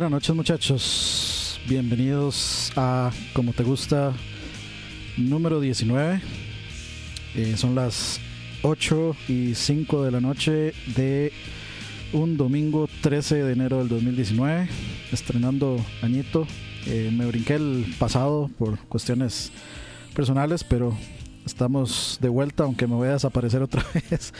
Buenas noches muchachos, bienvenidos a Como Te Gusta número 19. Eh, son las 8 y 5 de la noche de un domingo 13 de enero del 2019, estrenando añito. Eh, me brinqué el pasado por cuestiones personales, pero estamos de vuelta, aunque me voy a desaparecer otra vez.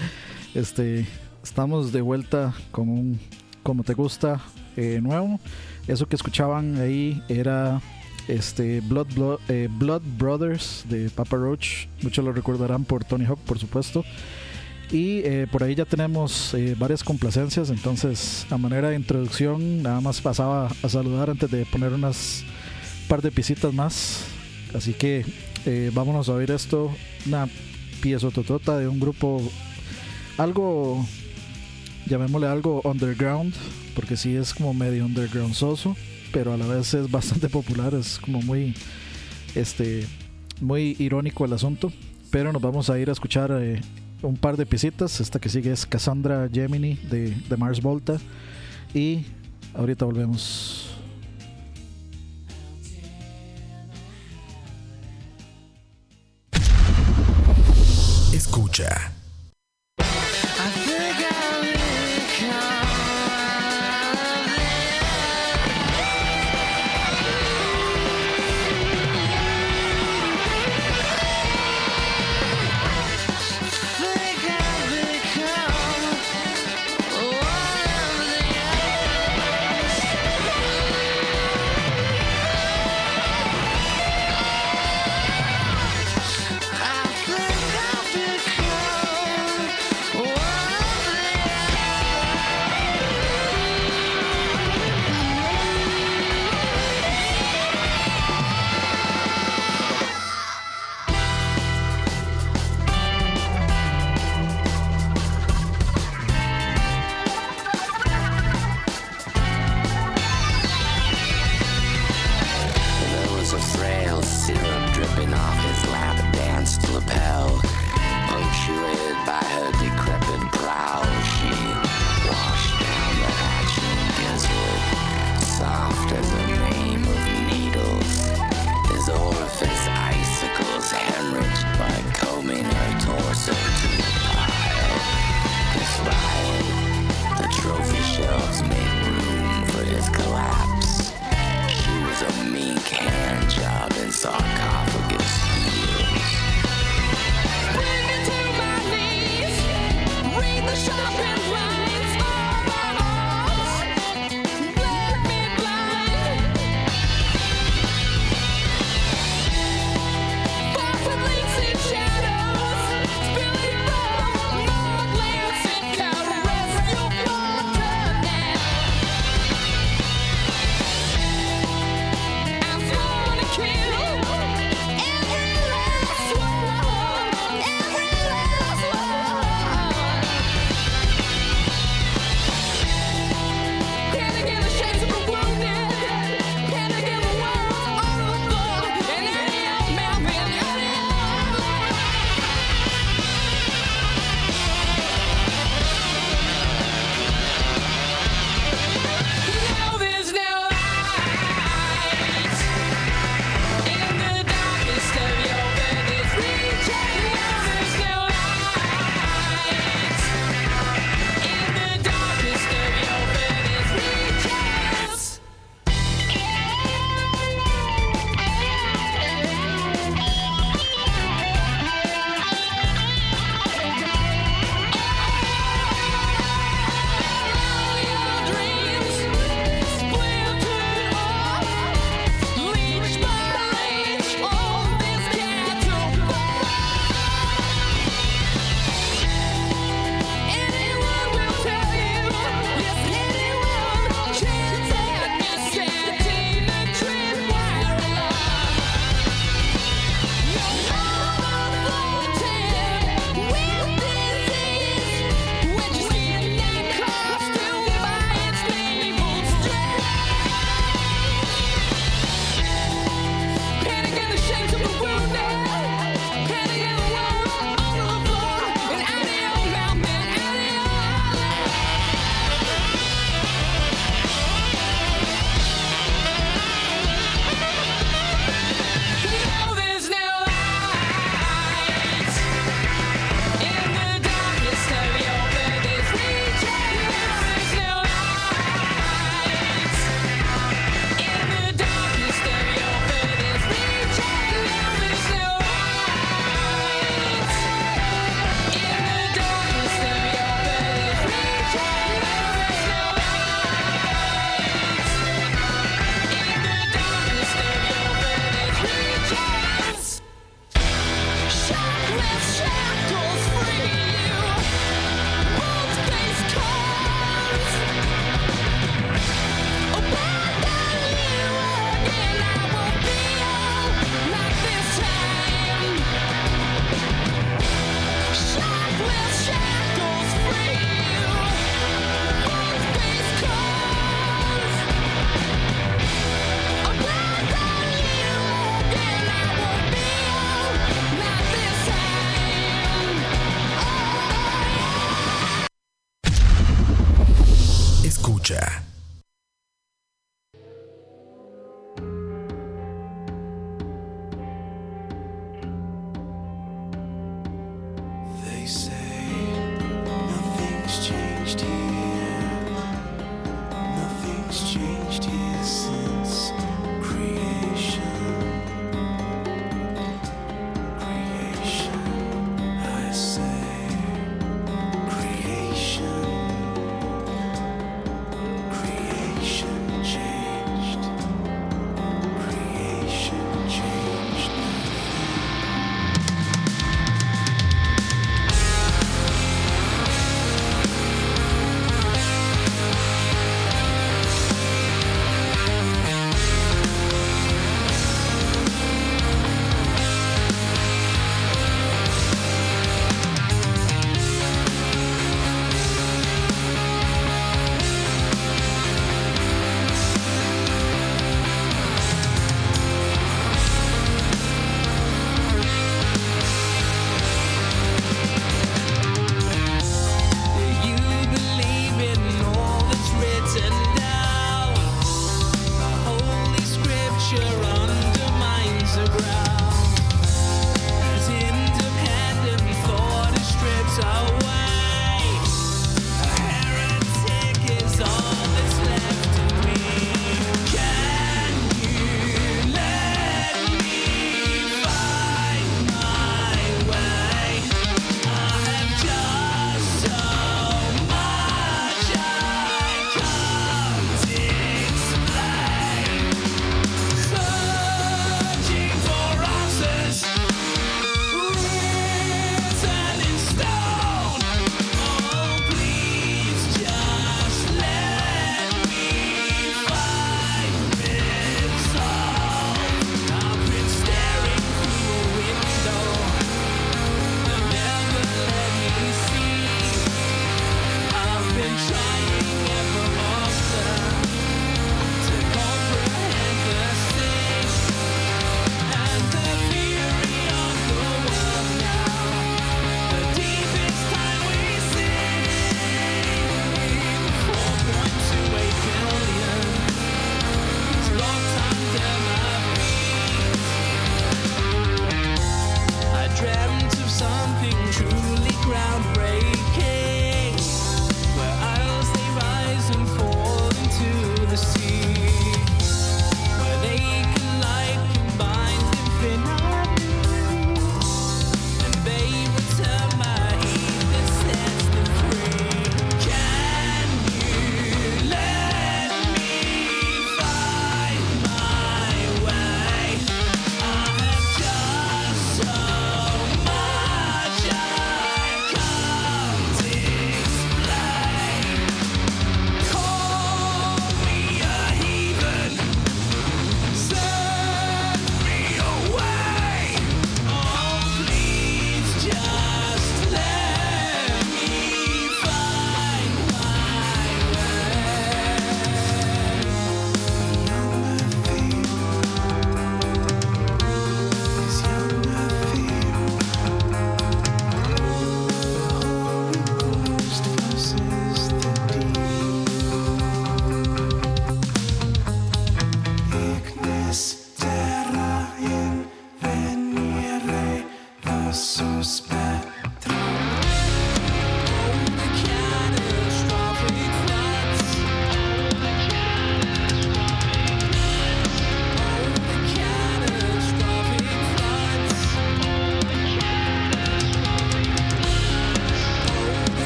Este, estamos de vuelta con un como te gusta eh, nuevo. Eso que escuchaban ahí era este Blood, Blood, eh, Blood, Brothers de Papa Roach. Muchos lo recordarán por Tony Hawk, por supuesto. Y eh, por ahí ya tenemos varias complacencias. Entonces, a manera de introducción, nada más pasaba a saludar antes de poner unas par de pisitas más. Así que vámonos a ver esto. Una pieza totota de un grupo algo llamémosle algo underground, porque sí es como medio underground soso, pero a la vez es bastante popular, es como muy, este, muy irónico el asunto. Pero nos vamos a ir a escuchar eh, un par de pisitas. Esta que sigue es Cassandra Gemini de, de Mars Volta. Y ahorita volvemos. Escucha.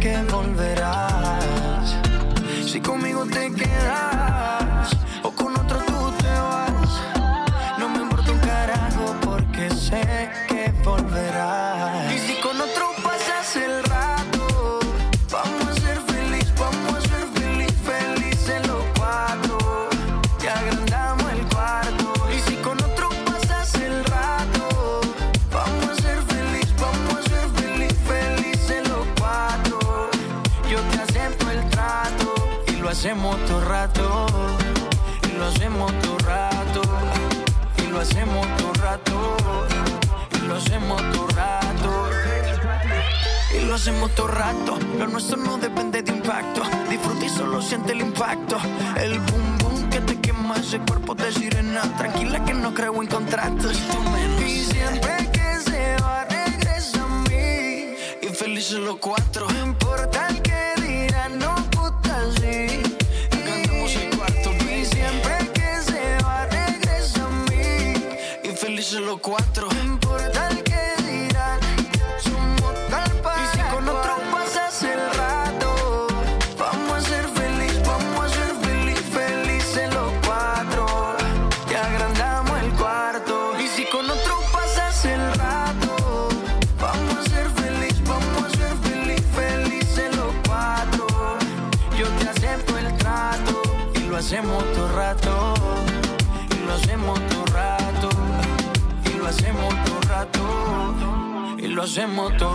Que volverás. Si conmigo te quedas hacemos todo rato. Lo nuestro no depende de impacto. Disfruta y solo siente el impacto. El boom boom que te quema ese cuerpo de sirena. Tranquila que no creo en contratos. Y siempre que se va, regresa a mí. Y felices los cuatro. No importa el que lo hacemos todo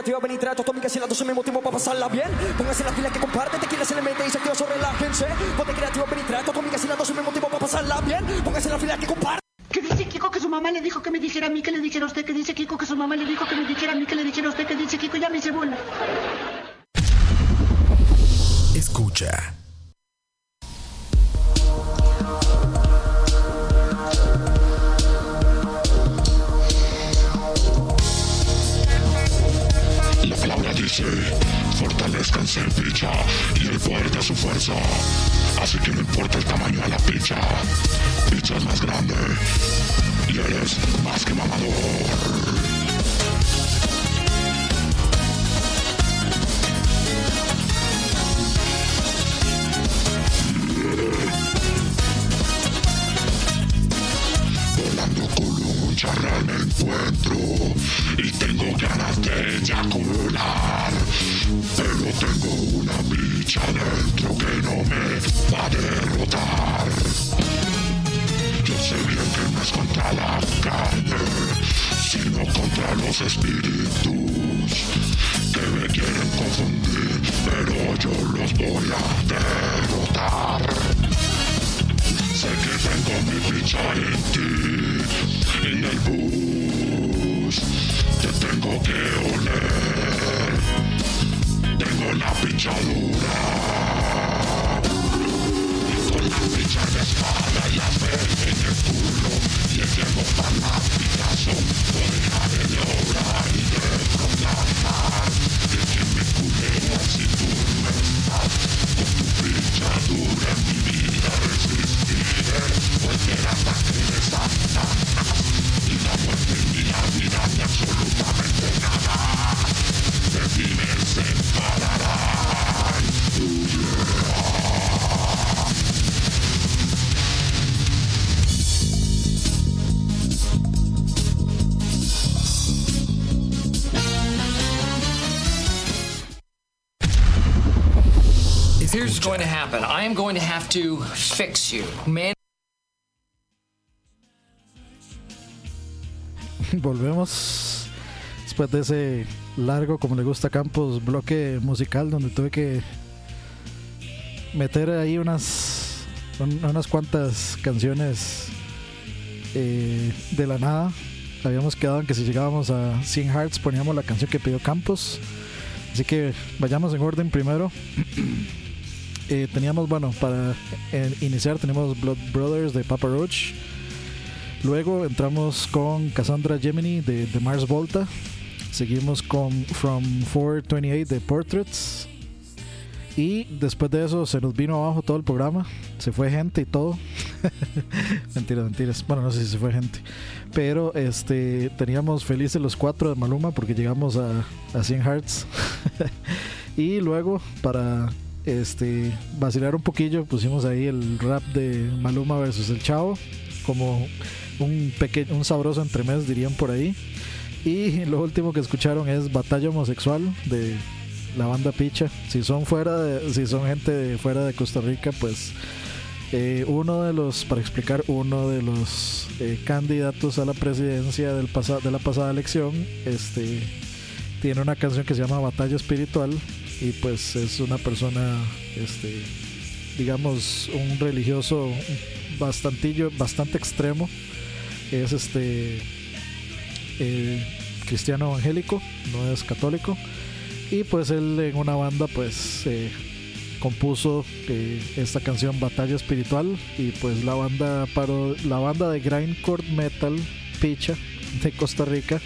Creativa, ven y trae tu atómica y las dos al mismo tiempo para pasarla bien. Póngase la fila que comparte, tequila se le mete y se activa sobre la gente. Ponte creativa, ven y trae tu atómica y las dos al mismo tiempo para pasarla bien. Póngase la fila que comparte. ¿Qué dice Kiko que su mamá le dijo que me dijera a mí que le dijera a usted? ¿Qué dice Kiko que su mamá le dijo que me dijera a mí que le dijera a usted? ¿Qué dice Kiko? Ya me se bola. Escucha. Fortalezcanse en picha y el poder de su fuerza. Así que no importa el tamaño de la picha, picha es más grande y eres más que mamador. Y tengo ganas de eyacular. Pero tengo una bicha dentro que no me va a derrotar. Yo sé bien que no es contra la carne, sino contra los espíritus que me quieren confundir, pero yo los voy a derrotar. Sé que tengo mi ficha en ti, en el bus. Te tengo que oler. Tengo la pichadura. Con la ficha de espada y la fe en el culo. Y el tiempo para la picazón. No dejaré de obrar y de proclamar. De que me culé si tú no. Con tu fichadura I am going to have to fix you. Volvemos después de ese largo, como le gusta a Campos, bloque musical donde tuve que meter ahí unas, un- unas cuantas canciones eh, de la nada. Habíamos quedado en que si llegábamos a 100 Hearts poníamos la canción que pidió Campos. Así que vayamos en orden primero. Eh, teníamos, bueno, para eh, iniciar tenemos Blood Brothers de Papa Roach. Luego entramos con Cassandra Gemini de, Mars Volta. Seguimos con From 428 de Portraits. Y después de eso se nos vino abajo todo el programa. Se fue gente y todo. mentiras, mentiras. Bueno, no sé si se fue gente. Pero este teníamos felices los cuatro de Maluma porque llegamos a, a 100 Hearts. y luego para este vacilar un poquillo pusimos ahí el rap de Maluma versus el Chavo como un pequeño un sabroso entremés dirían por ahí. Y lo último que escucharon es Batalla Homosexual de la banda Picha. Si son fuera de, si son gente de fuera de Costa Rica pues eh, uno de los para explicar uno de los eh, candidatos a la presidencia del pasa- de la pasada elección este tiene una canción que se llama Batalla Espiritual y pues es una persona este digamos un religioso bastantillo bastante extremo. Es este eh, cristiano evangélico no es católico. Y pues él en una banda pues compuso eh, esta canción Batalla Espiritual. Y pues la banda paro- la banda de grindcore metal Picha de Costa Rica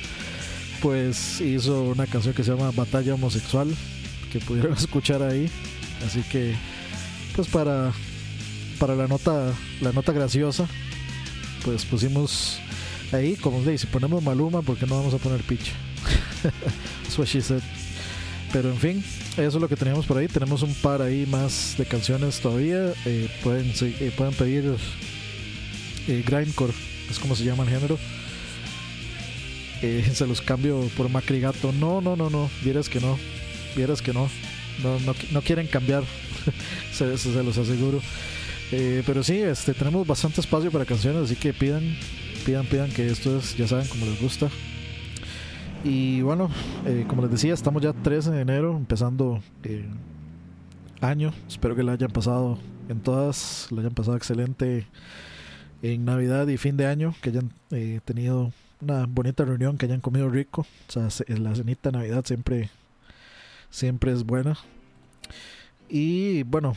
pues hizo una canción que se llama Batalla Homosexual que pudieron escuchar ahí así que pues para para la nota la nota graciosa pues pusimos ahí como de si ponemos Maluma porque no vamos a poner Picha That's what. Pero en fin, eso es lo que teníamos por ahí. Tenemos un par ahí más de canciones todavía. Eh, pueden, eh, pueden pedir eh, Grindcore, es como se llama el género. Eh, se los cambio por Macri Gato. No, no, no, no. Vieras que no. Vieras que no. No, no, qui- no quieren cambiar. se, los aseguro. Eh, pero sí, este, tenemos bastante espacio para canciones, así que pidan, pidan, pidan que esto es, ya saben, como les gusta. Y bueno, eh, como les decía, estamos ya 13 de enero, empezando eh, año. Espero que la hayan pasado en todas, la hayan pasado excelente en Navidad y fin de año, que hayan eh, tenido una bonita reunión, que hayan comido rico. O sea, se- la cenita de Navidad siempre, siempre es buena. Y bueno,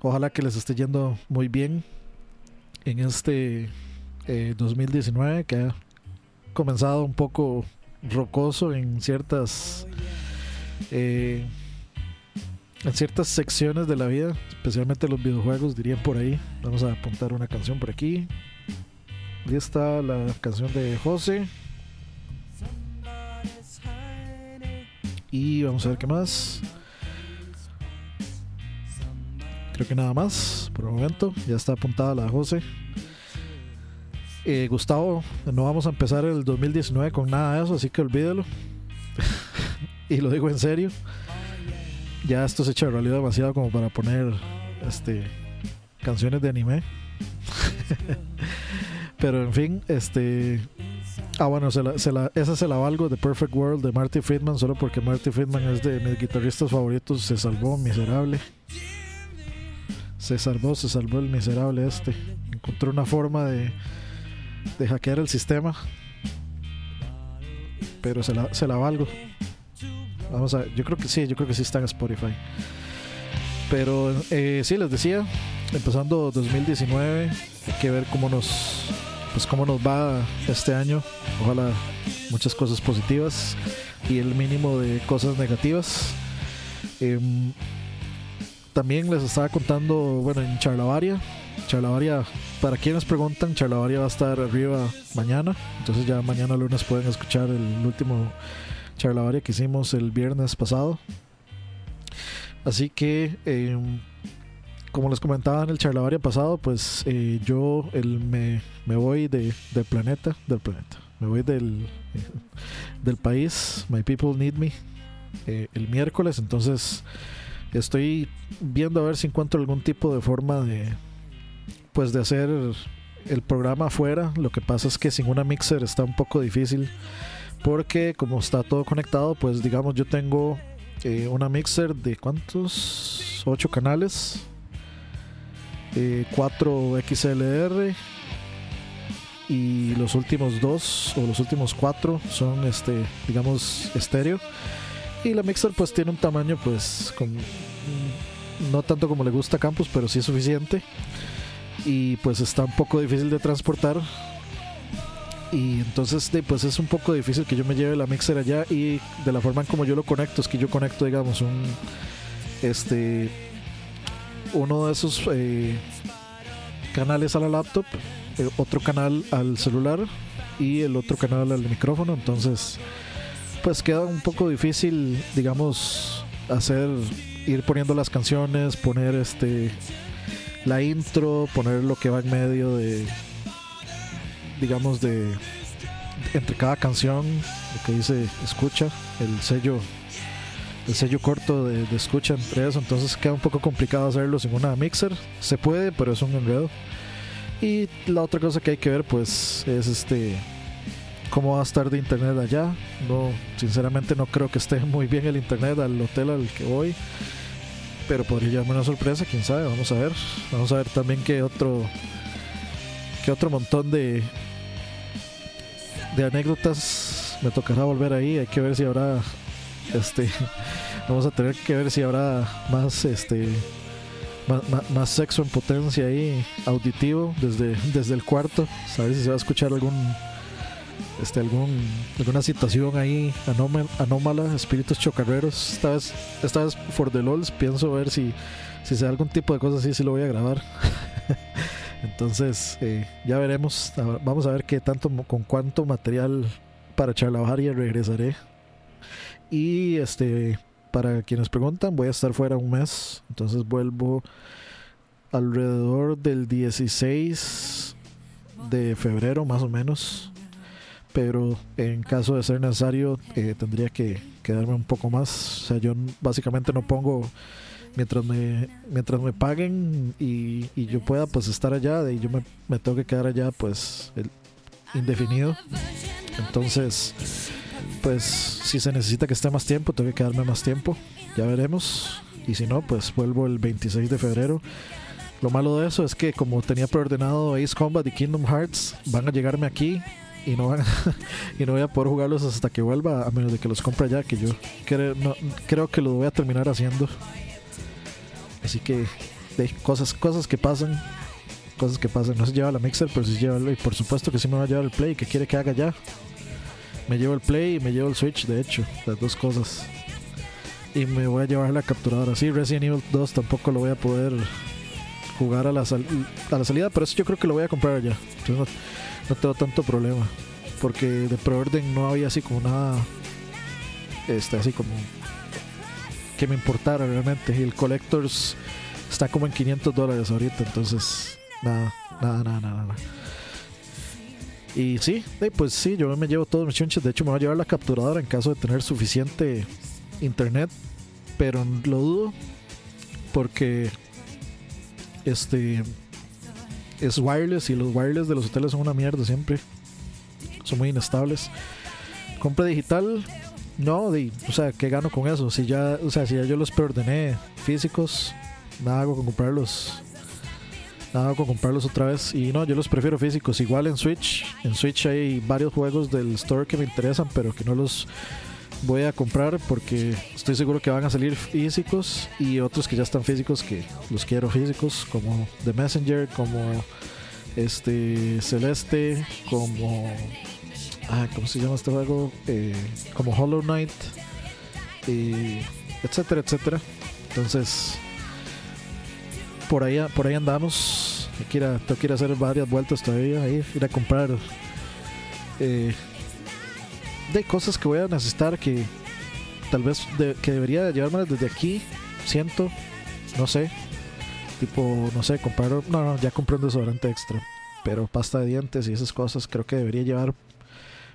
ojalá que les esté yendo muy bien en este eh, 2019 que ha comenzado un poco rocoso en ciertas eh, en ciertas secciones de la vida, especialmente los videojuegos, dirían por ahí. Vamos a apuntar una canción por aquí. Ahí está la canción de José. Y vamos a ver qué más. Creo que nada más por el momento. Ya está apuntada la de José. Eh, Gustavo, no vamos a empezar el 2019 con nada de eso, así que olvídelo. y lo digo en serio. Ya esto se echa en realidad demasiado como para poner este canciones de anime. Pero en fin, este Ah, bueno, se la- esa se la valgo de Perfect World de Marty Friedman, solo porque Marty Friedman es de mis guitarristas favoritos. Se salvó, miserable. Se salvó, se salvó el miserable este. Encontró una forma de, de hackear el sistema. Pero se la, se la valgo. Vamos a ver, yo creo que sí, yo creo que sí está en Spotify. Pero eh, sí, les decía, empezando 2019, hay que ver cómo nos, pues cómo nos va este año. Ojalá muchas cosas positivas y el mínimo de cosas negativas. Em, también les estaba contando, bueno, en Charlavaria. Charlavaria, para quienes preguntan, Charlavaria va a estar arriba mañana. Entonces ya mañana lunes pueden escuchar el último Charlavaria que hicimos el viernes pasado. Así que, em, como les comentaba en el Charlavaria pasado, pues eh, yo el, me, me voy de, del planeta, del planeta, me voy del, del país, My People Need Me, eh, el miércoles, entonces estoy viendo a ver si encuentro algún tipo de forma de, pues de hacer el programa afuera, lo que pasa es que sin una mixer está un poco difícil, porque como está todo conectado, pues digamos yo tengo eh, una mixer de cuántos 8 canales 4 XLR y los últimos dos o los últimos cuatro son este digamos estéreo. Y la mixer pues tiene un tamaño pues con, no tanto como le gusta a Campus pero sí es suficiente. Y pues está un poco difícil de transportar. Y entonces pues es un poco difícil que yo me lleve la mixer allá y de la forma en como yo lo conecto es que yo conecto digamos un este uno de esos eh, canales a la laptop eh, otro canal al celular y el otro canal al micrófono. Entonces pues queda un poco difícil digamos hacer ir poniendo las canciones poner este la intro poner lo que va en medio de digamos de entre cada canción lo que dice escucha el sello el sello corto de, escucha entre eso entonces queda un poco complicado hacerlo sin una mixer. Se puede pero es un enredo. Y la otra cosa que hay que ver pues es este cómo va a estar de internet allá. No sinceramente no creo que esté muy bien el internet al hotel al que voy pero podría llevarme una sorpresa quién sabe vamos a ver. Vamos a ver también qué otro qué otro montón de de anécdotas me tocará volver ahí. Hay que ver si habrá este vamos a tener que ver si habrá más este más, más- sexo en potencia ahí auditivo desde, desde el cuarto. Saber si se va a escuchar algún este algún alguna situación ahí anómal- anómala espíritus chocarreros. Esta vez esta vez for the lols. Pienso ver si si se da algún tipo de cosa así si lo voy a grabar. Entonces eh, ya veremos. Vamos a ver qué tanto con cuánto material para charlavaria regresaré y este para quienes preguntan voy a estar fuera un mes entonces vuelvo alrededor del 16 de febrero más o menos. Pero en caso de ser necesario eh, tendría que quedarme un poco más. O sea yo básicamente no pongo mientras me mientras me paguen y, y yo pueda pues estar allá y yo me, me tengo que quedar allá pues el indefinido. Entonces pues si se necesita que esté más tiempo tengo que quedarme más tiempo. Ya veremos. Y si no pues vuelvo el 26 de febrero. Lo malo de eso es que como tenía preordenado Ace Combat y Kingdom Hearts van a llegarme aquí y no van y no voy a poder jugarlos hasta que vuelva a menos de que los compre ya que yo creo, no- creo que lo voy a terminar haciendo. Así que cosas cosas que pasan cosas que pasan. No se lleva la mixer pero sí lleva el- y por supuesto que sí me va a llevar el play que quiere que haga ya me llevo el play y me llevo el switch de hecho las dos cosas. Y me voy a llevar la capturadora. Sí Resident Evil 2 tampoco lo voy a poder jugar a la, sal- a la salida pero eso yo creo que lo voy a comprar ya. No tengo tanto problema porque de preorden no había así como nada este así como que me importara realmente. Y el collectors está como en 500 dólares ahorita entonces nada nada nada nada, nada. Y sí eh, pues sí yo me llevo todos mis chunches de hecho me voy a llevar la capturadora en caso de tener suficiente internet pero lo dudo porque este es wireless y los wireless de los hoteles son una mierda siempre son muy inestables. Compra digital, no, di, o sea, ¿qué gano con eso? Si ya, o sea, si ya yo los preordené físicos, nada hago con comprarlos. Nada con comprarlos otra vez. Y no, yo los prefiero físicos. Igual en Switch. En Switch hay varios juegos del store que me interesan, pero que no los voy a comprar porque estoy seguro que van a salir físicos y otros que ya están físicos que los quiero físicos, como The Messenger, como este Celeste, como ah, ¿cómo se llama este juego? Eh, como Hollow Knight, y etcétera, etcétera. Entonces, por ahí, por ahí andamos. Hay que ir a- tengo que ir a hacer varias vueltas todavía, ahí, ir a comprar eh, de cosas que voy a necesitar que tal vez de- que debería llevármelas desde aquí. Siento, no sé, tipo, no sé, comprar, no, no, ya compré un desodorante extra, pero pasta de dientes y esas cosas creo que debería llevar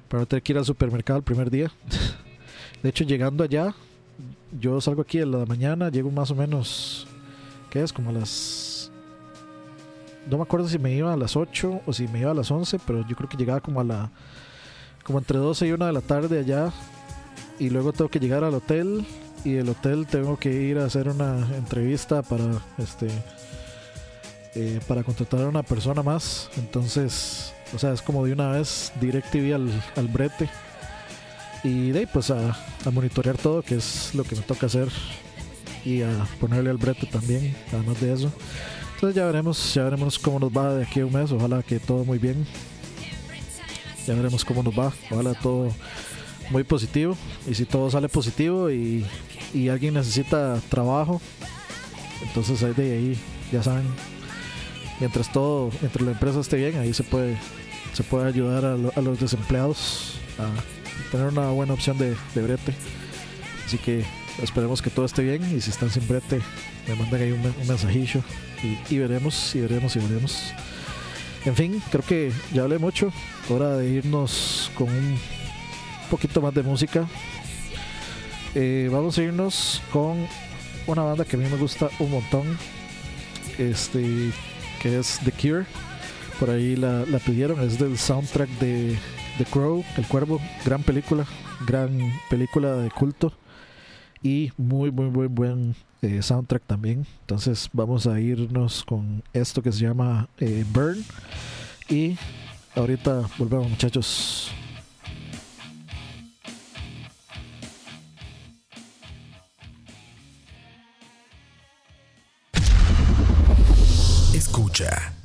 para no tener que ir al supermercado el primer día. De hecho, llegando allá, yo salgo aquí a la mañana, llego más o menos, ¿qué es? Como a las... No me acuerdo si me iba a las 8 o si me iba a las 11, pero yo creo que llegaba como a la... Como entre 12 y 1 de la tarde allá. Y luego tengo que llegar al hotel. Y del hotel tengo que ir a hacer una entrevista para este eh, para contratar a una persona más. Entonces, o sea, es como de una vez DirecTV al, al brete. Y de ahí, pues a, a monitorear todo, que es lo que me toca hacer. Y a ponerle al brete también, además de eso. Entonces ya veremos, ya veremos cómo nos va de aquí a un mes. Ojalá que todo muy bien. Ya veremos cómo nos va. Ojalá todo muy positivo. Y si todo sale positivo y, y alguien necesita trabajo, entonces ahí de ahí, ya saben, mientras todo, entre la empresa esté bien, ahí se puede, se puede ayudar a, lo- a los desempleados a tener una buena opción de, de brete. Así que esperemos que todo esté bien y si están sin brete, me mandan ahí un, un mensajillo y, veremos, y veremos, y veremos. En fin, creo que ya hablé mucho. Hora de irnos con un poquito más de música. Eh, vamos a irnos con una banda que a mí me gusta un montón. Este, que es The Cure. Por ahí la pidieron. Es del soundtrack de The Crow, El Cuervo. Gran película. Gran película de culto. Y muy, muy, muy buen eh, soundtrack también. Entonces vamos a irnos con esto que se llama eh, Burn. Y ahorita volvemos muchachos. Escucha.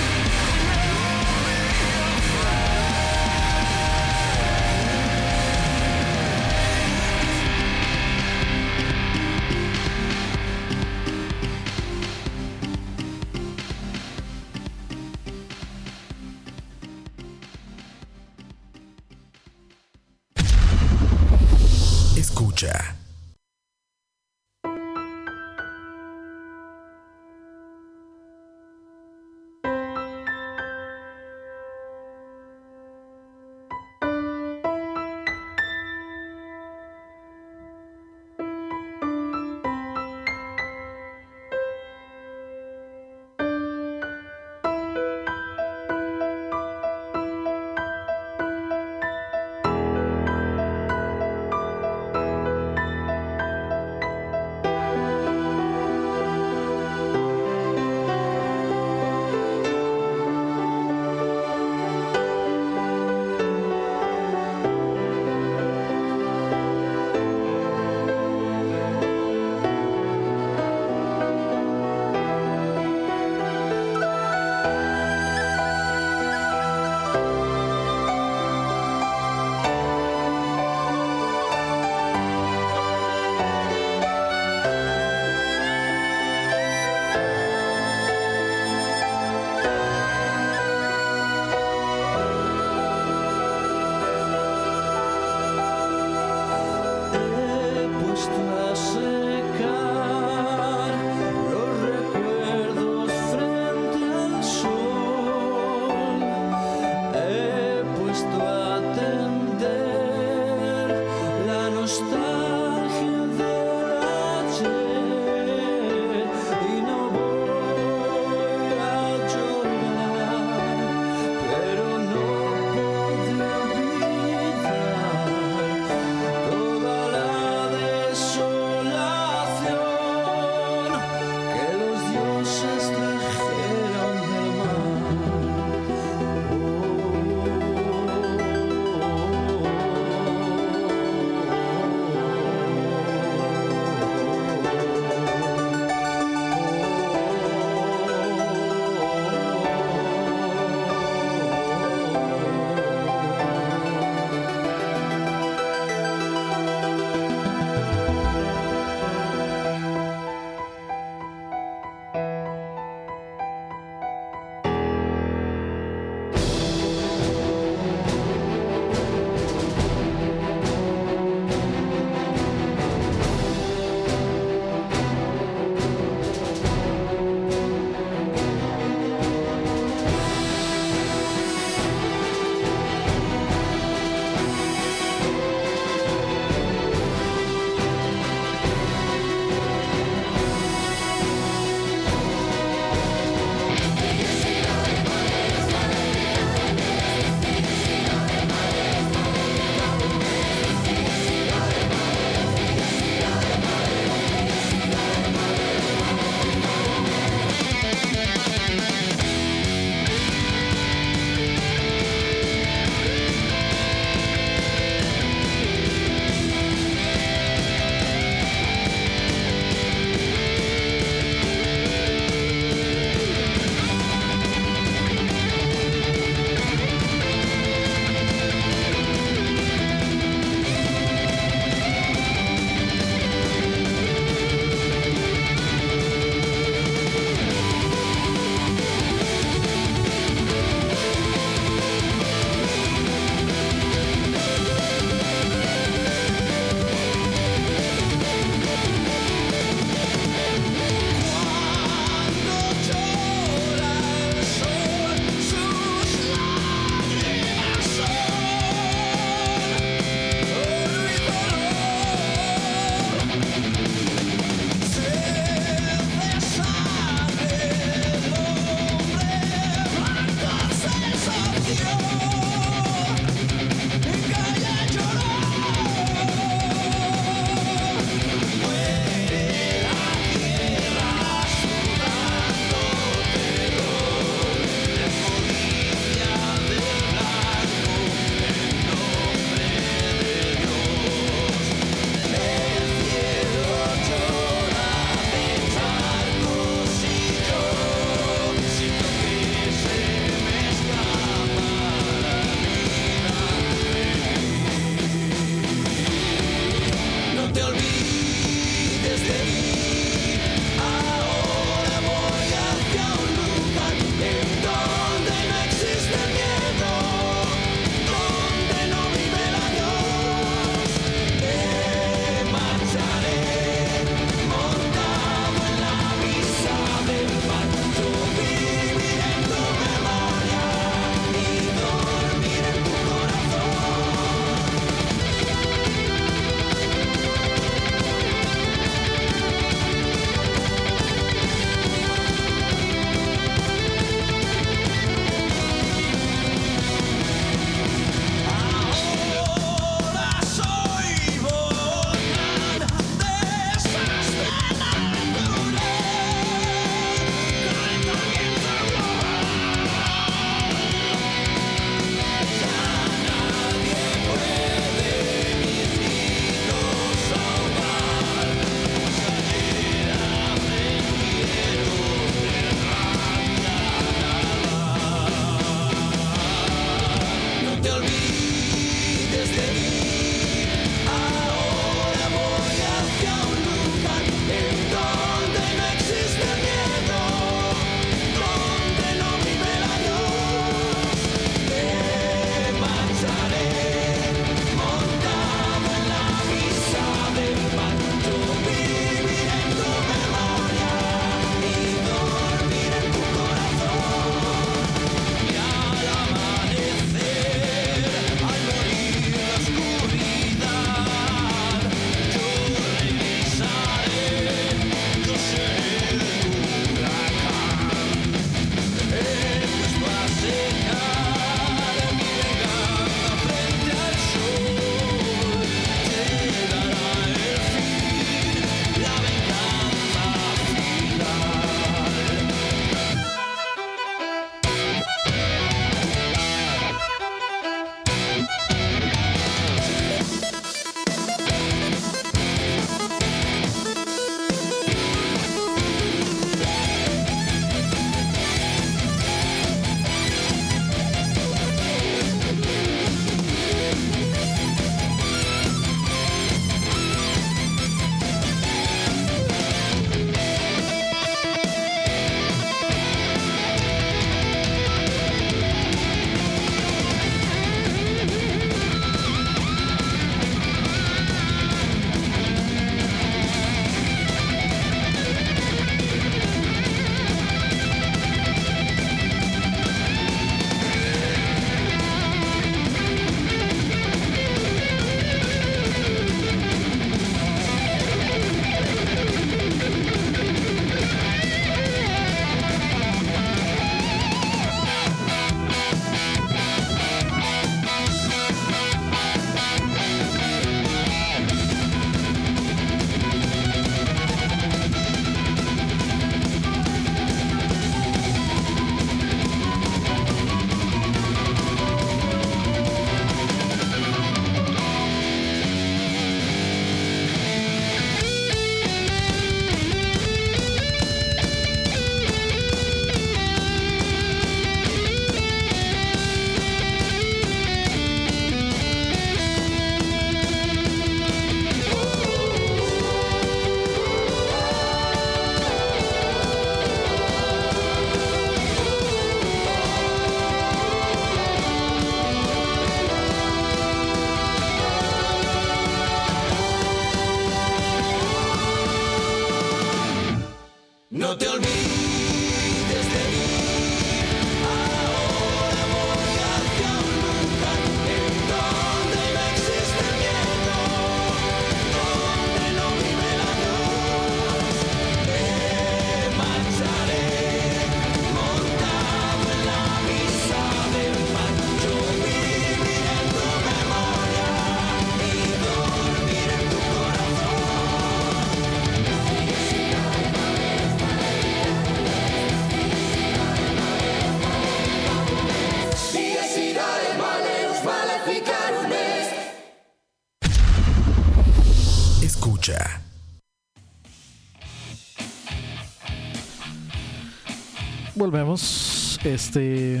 Este,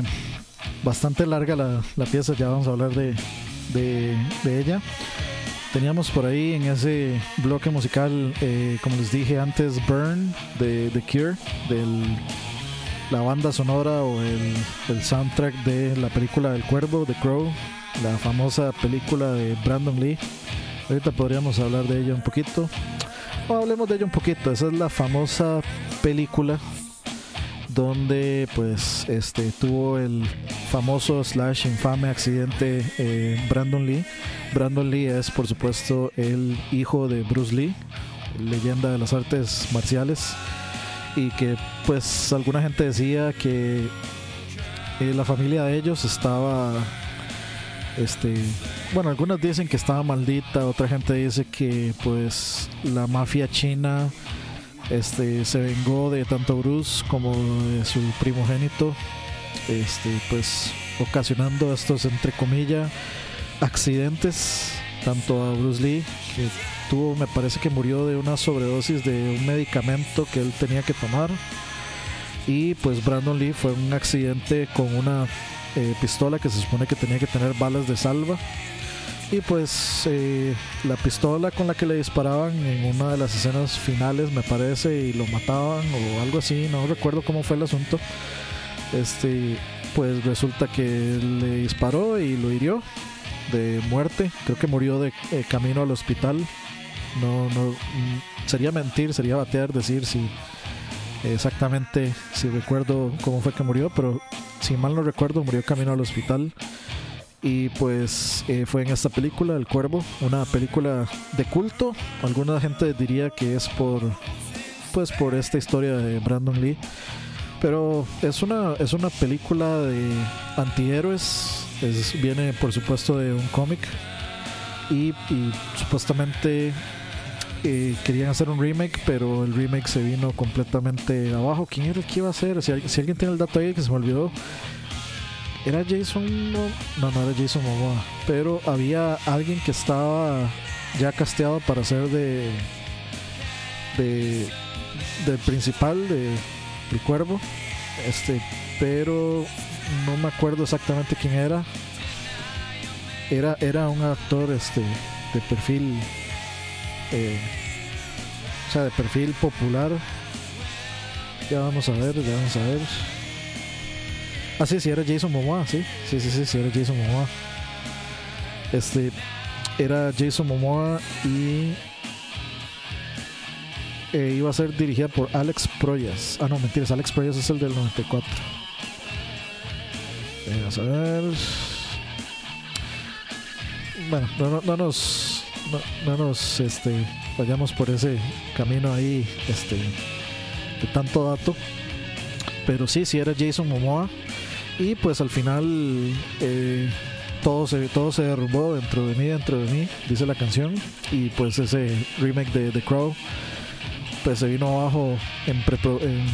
bastante larga la, la pieza, ya vamos a hablar de, de, de ella. Teníamos por ahí en ese bloque musical, eh, como les dije antes, Burn de The Cure, del la banda sonora o el, el soundtrack de la película del cuervo, The Crow, la famosa película de Brandon Lee. Ahorita podríamos hablar de ella un poquito. O hablemos de ella un poquito. Esa es la famosa película donde pues este tuvo el famoso slash infame accidente eh, Brandon Lee. Brandon Lee es por supuesto el hijo de Bruce Lee, leyenda de las artes marciales y que pues alguna gente decía que eh, la familia de ellos estaba este bueno algunas dicen que estaba maldita otra gente dice que pues la mafia china este se vengó de tanto Bruce como de su primogénito este pues ocasionando estos entre comillas accidentes tanto a Bruce Lee que tuvo me parece que murió de una sobredosis de un medicamento que él tenía que tomar. Y pues Brandon Lee fue un accidente con una eh, pistola que se supone que tenía que tener balas de salva y pues eh, la pistola con la que le disparaban en una de las escenas finales me parece y lo mataban o algo así no recuerdo cómo fue el asunto. Este pues resulta que le disparó y lo hirió de muerte. Creo que murió de eh, camino al hospital. No no mm, sería mentir sería batear decir si exactamente si recuerdo cómo fue que murió pero si mal no recuerdo murió camino al hospital y pues eh, fue en esta película El Cuervo una película de culto alguna gente diría que es por pues por esta historia de Brandon Lee pero es una es una película de antihéroes es, viene por supuesto de un cómic y, supuestamente eh, querían hacer un remake, pero el remake se vino completamente abajo. ¿Quién era el que iba a hacer? Si alguien tiene el dato ahí que se me olvidó, era Jason. No, no, era Jason Momoa, pero había alguien que estaba ya casteado para ser de. de. del principal de El Cuervo. Este, pero no me acuerdo exactamente quién era. Era, era un actor este, de perfil eh, o sea, de perfil popular. Ya vamos a ver, ya vamos a ver. Ah, sí, sí, era Jason Momoa, sí. Sí, sí, sí, sí, era Jason Momoa. Este, era Jason Momoa y eh, iba a ser dirigida por Alex Proyas. Ah, no, mentiras, Alex Proyas es el del 94. Eh, Vamos a ver. Bueno, no, no, no nos no, no nos este, vayamos por ese camino ahí este, de tanto dato. Pero sí, sí era Jason Momoa. Y pues al final eh, todo, se, todo se derrumbó dentro de mí, dentro de mí, dice la canción. Y pues ese remake de The Crow pues se vino abajo en, prepro- en-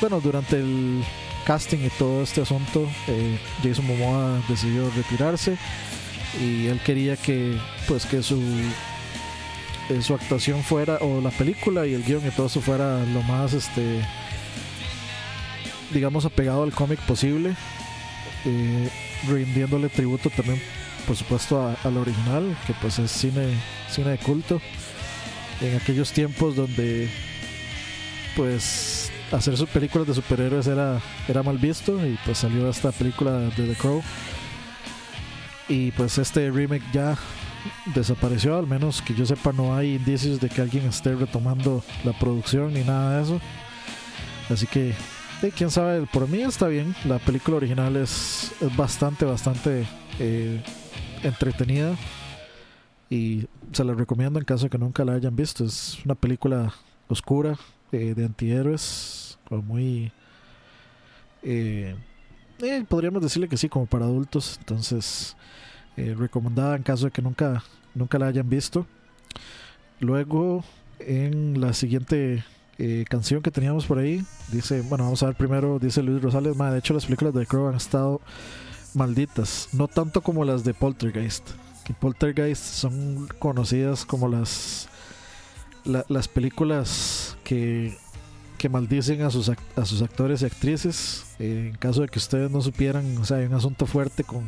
bueno, durante el casting y todo este asunto. eh, Jason Momoa decidió retirarse y él quería que pues que su eh, su actuación fuera o la película y el guion y todo eso fuera lo más este digamos apegado al cómic posible eh, rindiéndole tributo también por supuesto a- al original que pues es cine cine de culto en aquellos tiempos donde pues hacer sus películas de superhéroes era era mal visto y pues salió esta película de The Crow y pues este remake ya desapareció, al menos que yo sepa no hay indicios de que alguien esté retomando la producción ni nada de eso. Así que, quién sabe, por mí está bien. La película original es, bastante, bastante eh, entretenida y se la recomiendo en caso de que nunca la hayan visto. Es una película oscura eh, de antihéroes, como muy... eh, eh, podríamos decirle que sí, como para adultos. Entonces, recomendada en caso de que nunca, nunca la hayan visto. Luego, en la siguiente eh, canción que teníamos por ahí, dice, bueno, vamos a ver primero, dice Luis Rosales, "Ma, de hecho las películas de Crow han estado malditas, no tanto como las de Poltergeist, que Poltergeist son conocidas como las la- las películas que que maldicen a sus, a sus actores y actrices. Eh, en caso de que ustedes no supieran, o sea, hay un asunto fuerte con,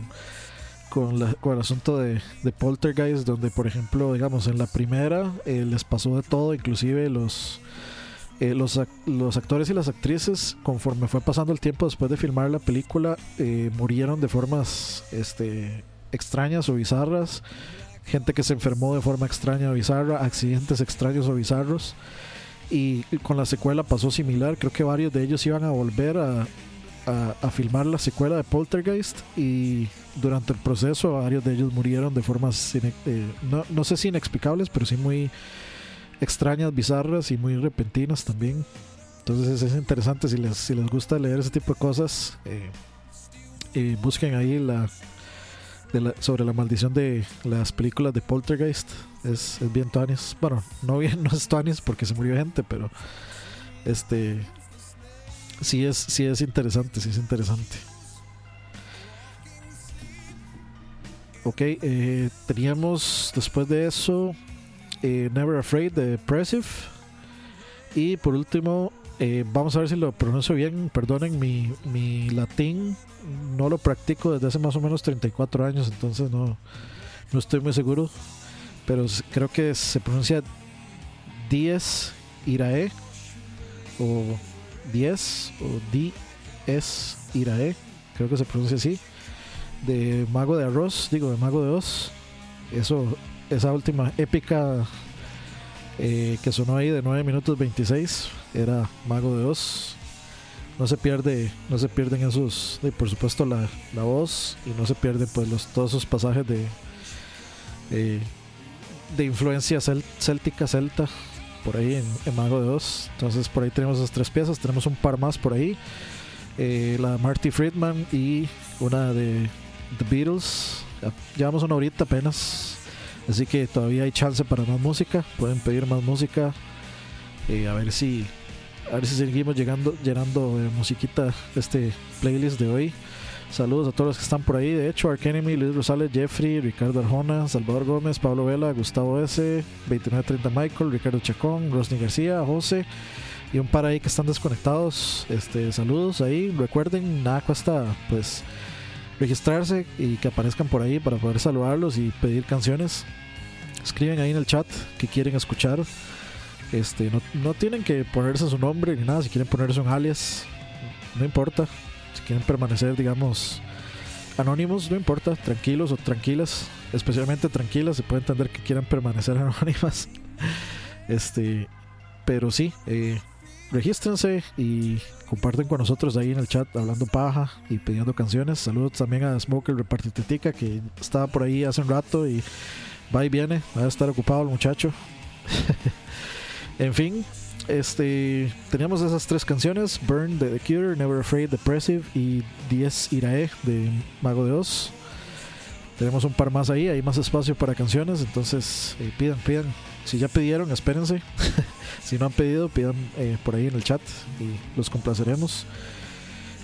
con, con el asunto de, de Poltergeist, donde, por ejemplo, digamos, en la primera eh, les pasó de todo, inclusive los, eh, los, los actores y las actrices, conforme fue pasando el tiempo después de filmar la película, eh, murieron de formas este, extrañas o bizarras. Gente que se enfermó de forma extraña o bizarra, accidentes extraños o bizarros. Y con la secuela pasó similar. Creo que varios de ellos iban a volver a, a- filmar la secuela de Poltergeist. Y durante el proceso, varios de ellos murieron de formas, eh, no, no sé si inexplicables, pero sí muy extrañas, bizarras y muy repentinas también. Entonces es interesante si les, si les gusta leer ese tipo de cosas. eh, eh, busquen ahí la, de la- sobre la maldición de las películas de Poltergeist. Es, bien tuanis. Bueno, no bien, no es tuanis porque se murió gente, pero este sí es, sí es interesante, sí es interesante. Ok, eh, teníamos después de eso eh, Never Afraid de Depressive. Y por último, eh, vamos a ver si lo pronuncio bien. Perdonen mi, mi latín. No lo practico desde hace más o menos 34 años, entonces no, no estoy muy seguro. Pero creo que se pronuncia Dies Irae. O 10 o Dies Irae. Creo que se pronuncia así. De Mago de Arroz, digo, de Mago de Oz. Eso, esa última épica eh, que sonó ahí de 9 minutos 26 era Mago de Oz. No se pierde, no se pierden esos, de, por supuesto la, la voz y no se pierden pues los, todos esos pasajes de de influencia cel- céltica, celta, por ahí en, Mago de Oz. Entonces por ahí tenemos esas tres piezas, tenemos un par más por ahí. Eh, la Marty Friedman y una de The Beatles. Ya- Llevamos una horita apenas. Así que todavía hay chance para más música. Pueden pedir más música. Eh, a ver si. A ver si seguimos llegando, llenando de musiquita este playlist de hoy. Saludos a todos los que están por ahí. De hecho, Ark Enemy, Luis Rosales, Jeffrey, Ricardo Arjona, Salvador Gómez, Pablo Vela, Gustavo S, 2930 Michael, Ricardo Chacón, Rosny García, José y un par ahí que están desconectados. Este, saludos ahí. Recuerden, nada cuesta pues registrarse y que aparezcan por ahí para poder saludarlos y pedir canciones. Escriben ahí en el chat que quieren escuchar. Este, no, no tienen que ponerse su nombre ni nada, si quieren ponerse un alias, no importa. Si quieren permanecer, digamos, anónimos, no importa, tranquilos o tranquilas, especialmente tranquilas, se puede entender que quieran permanecer anónimas. Este, pero sí, eh, regístrense y comparten con nosotros ahí en el chat hablando paja y pidiendo canciones. Saludos también a Smoker Repartitetica que estaba por ahí hace un rato y va y viene, va a estar ocupado el muchacho. en fin, este teníamos esas tres canciones: Burn de The Cure, Never Afraid, Depressive y 10 Irae de Mago de Oz. Tenemos un par más ahí, hay más espacio para canciones, entonces eh, pidan, pidan. Si ya pidieron, espérense. si no han pedido, pidan eh, por ahí en el chat y los complaceremos.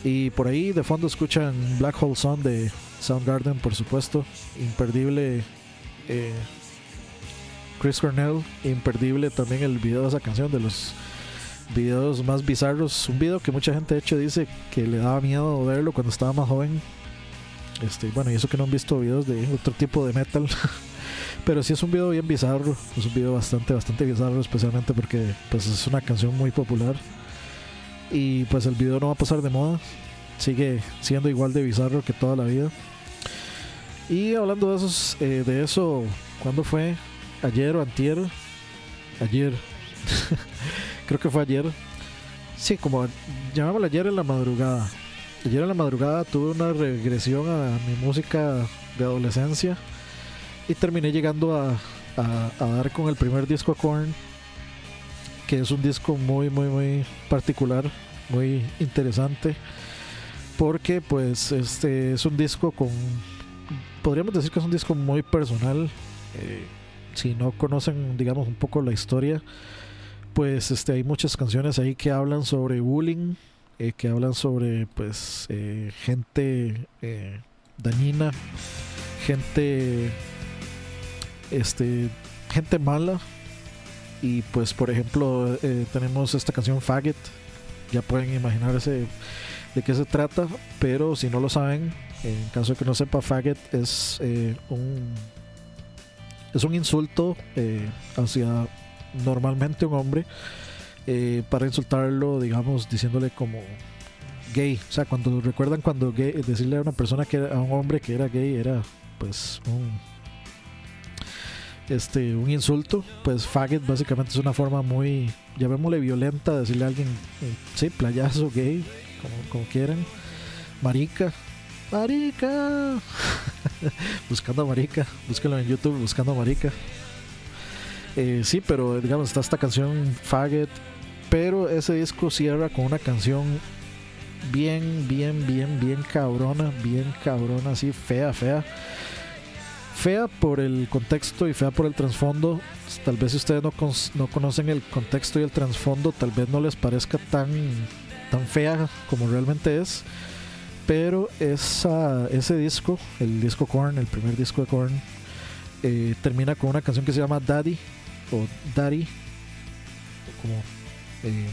Y por ahí de fondo escuchan Black Hole Sun de Soundgarden, por supuesto. Imperdible eh, Chris Cornell. Imperdible también el video de esa canción, de los videos más bizarros. Un video que mucha gente de hecho dice que le daba miedo verlo cuando estaba más joven. Este, bueno, y eso que no han visto videos de otro tipo de metal. Pero sí es un video bien bizarro. Es un video bastante, bastante bizarro, especialmente porque pues, es una canción muy popular. Y pues el video no va a pasar de moda. Sigue siendo igual de bizarro que toda la vida. Y hablando de eh, de eso, ¿cuándo fue? Ayer o antier. Ayer. Creo que fue ayer. Sí, como llamámoslo ayer en la madrugada. Ayer en la madrugada tuve una regresión a mi música de adolescencia y terminé llegando a, a- a dar con el primer disco de Korn, que es un disco muy, muy, muy particular, muy interesante, porque pues este es un disco con, podríamos decir que es un disco muy personal, eh, si no conocen, digamos, un poco la historia, pues este, hay muchas canciones ahí que hablan sobre bullying, eh, que hablan sobre pues eh, gente dañina, gente este gente mala Y pues, por ejemplo, eh, tenemos esta canción Faggot. Ya pueden imaginarse de qué se trata, pero si no lo saben, en caso de que no sepa, Faggot es eh, un es un insulto eh, hacia normalmente un hombre para insultarlo, digamos, diciéndole como gay. O sea, cuando recuerdan cuando gay, decirle a una persona que era, a un hombre que era gay era pues un este un insulto, pues faggot básicamente es una forma muy, llamémosle violenta, de decirle a alguien, eh, sí, playazo, gay, como, como quieran, marica, marica, buscando a marica, búsquenlo en YouTube, buscando a marica. Eh, sí, pero digamos, está esta canción Faggot, pero ese disco cierra con una canción bien, bien, bien, bien cabrona, bien cabrona, así fea, fea. Fea por el contexto y fea por el trasfondo. Tal vez si ustedes no, con- no conocen el contexto y el trasfondo, tal vez no les parezca tan, tan fea como realmente es. Pero esa, ese disco, el disco Korn, el primer disco de Korn, eh, termina con una canción que se llama Daddy o Daddy. eh,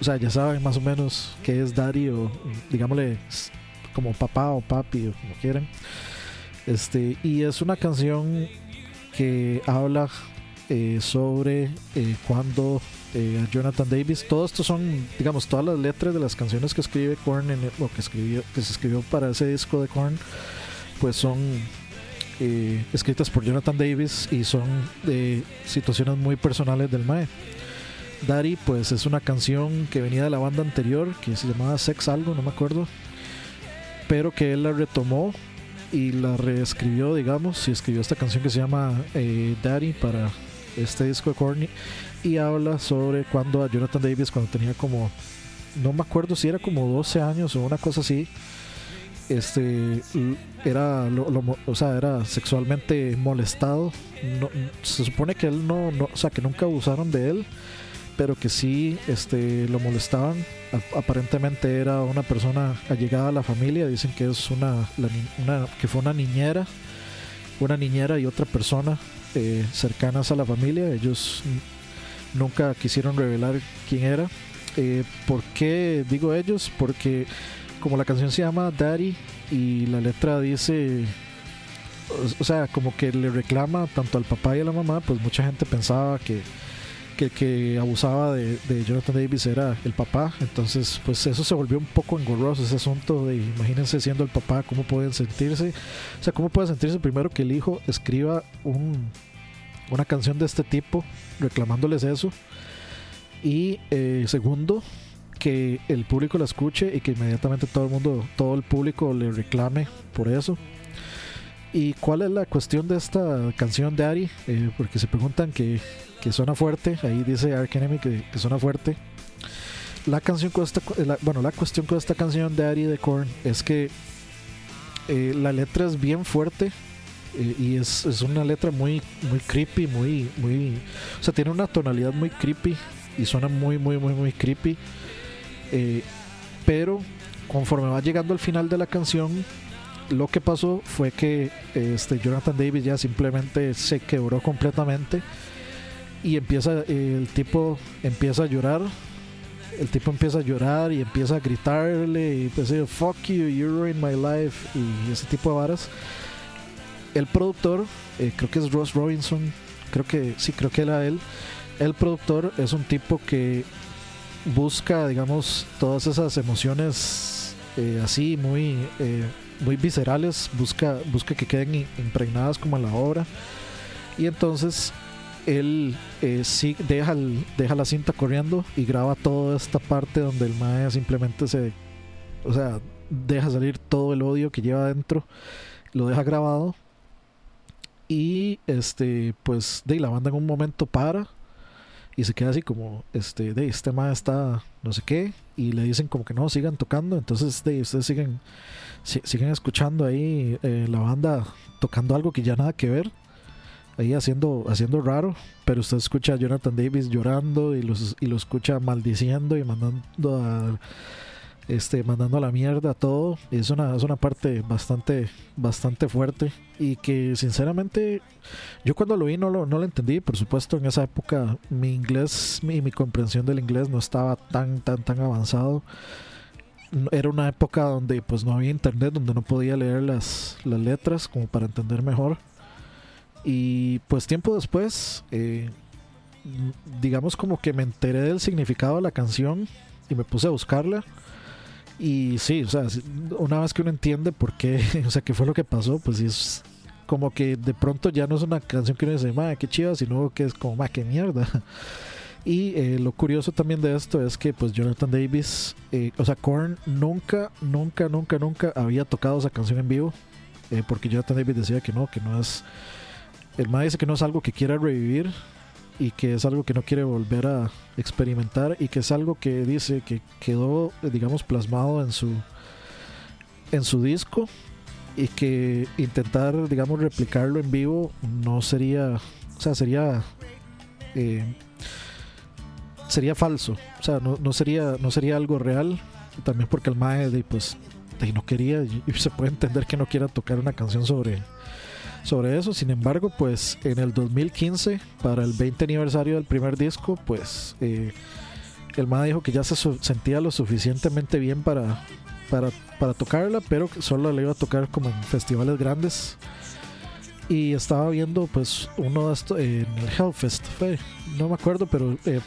o sea, ya saben más o menos qué es Daddy o digámosle s- como papá o papi o como quieran. Este, y es una canción que habla eh, sobre eh, cuando eh, Jonathan Davis, todo esto son, digamos, todas las letras de las canciones que escribe Korn en el- o que escribió, que se escribió para ese disco de Korn, pues son escritas por Jonathan Davis y son de situaciones muy personales del Mae. Daddy, pues es una canción que venía de la banda anterior, que se llamaba Sex Algo, no me acuerdo, pero que él la retomó y la reescribió, digamos, y escribió esta canción que se llama eh, Daddy para este disco de Corny y habla sobre cuando a Jonathan Davis, cuando tenía como, no me acuerdo si era como 12 años o una cosa así, este era lo- lo o sea era sexualmente molestado. No, se supone que él no, no o sea que nunca abusaron de él pero que sí este lo molestaban aparentemente era una persona allegada a la familia dicen que es una, que fue una niñera una niñera y otra persona eh, cercanas a la familia ellos nunca quisieron revelar quién era eh, ¿por qué digo ellos? porque como la canción se llama Daddy y la letra dice o sea como que le reclama tanto al papá y a la mamá pues mucha gente pensaba que que, el que abusaba de, de Jonathan Davis era el papá entonces pues eso se volvió un poco engorroso ese asunto de imagínense siendo el papá cómo pueden sentirse o sea cómo puede sentirse primero que el hijo escriba un, una canción de este tipo reclamándoles eso y eh, segundo que el público la escuche y que inmediatamente todo el mundo, todo el público le reclame por eso. ¿Y cuál es la cuestión de esta canción de Ari? Eh, porque se preguntan que, que suena fuerte, ahí dice Ark Enemy que, que suena fuerte. La canción con esta, la- bueno, la cuestión con esta canción de Ari de Korn es que eh, la letra es bien fuerte eh, y es, es una letra muy, muy creepy, muy, muy, o sea, tiene una tonalidad muy creepy y suena muy, muy, muy, muy creepy. Eh, pero conforme va llegando al final de la canción, lo que pasó fue que este Jonathan Davis ya simplemente se quebró completamente y empieza el tipo empieza a llorar el tipo empieza a llorar y empieza a gritarle y empieza fuck you you ruined my life y ese tipo de varas. El productor eh, creo que es Ross Robinson creo que sí creo que era él. El productor es un tipo que busca digamos todas esas emociones eh, así muy eh, muy viscerales busca busca que queden impregnadas como la obra. Y entonces él eh, deja, el- deja la cinta corriendo y graba toda esta parte donde el mae simplemente se o sea deja salir todo el odio que lleva adentro lo deja grabado y este pues de la banda en un momento para y se queda así como este de este mae está no sé qué y le dicen como que no sigan tocando. Entonces de ustedes siguen si- siguen escuchando ahí eh, la banda tocando algo que ya nada que ver ahí haciendo haciendo raro pero usted escucha a Jonathan Davis llorando y los y lo escucha maldiciendo y mandando a este, mandando a la mierda todo. Es una, es una parte bastante, bastante fuerte. Y que sinceramente, yo cuando lo vi no lo, no lo entendí. Por supuesto, en esa época mi inglés, mi, mi comprensión del inglés no estaba tan, tan, tan avanzado. Era una época donde pues no había internet, donde no podía leer las, las letras como para entender mejor. Y pues tiempo después, eh, digamos como que me enteré del significado de la canción y me puse a buscarla. Y sí, o sea, una vez que uno entiende por qué, o sea, qué fue lo que pasó, pues es como que de pronto ya no es una canción que uno dice, madre, qué chiva, sino que es como, madre, qué mierda. Y eh, lo curioso también de esto es que, pues, Jonathan Davis, eh, o sea, Korn nunca, nunca, nunca, nunca había tocado esa canción en vivo, porque Jonathan Davis decía que no, que no es. El mae dice que no es algo que quiera revivir y que es algo que no quiere volver a experimentar y que es algo que dice que quedó, digamos, plasmado en su en su disco y que intentar, digamos, replicarlo en vivo no sería, o sea, sería eh, sería falso, o sea, no, sería no sería algo real, también porque el mae pues no quería y se puede entender que no quiera tocar una canción sobre sobre eso. Sin embargo, pues en el 2015, para el 20 aniversario del primer disco, pues eh, el MA dijo que ya se sentía lo suficientemente bien para, para, para tocarla, pero que solo la iba a tocar como en festivales grandes. Y estaba viendo pues uno de estos en el Hellfest, fue, no me acuerdo, pero eh,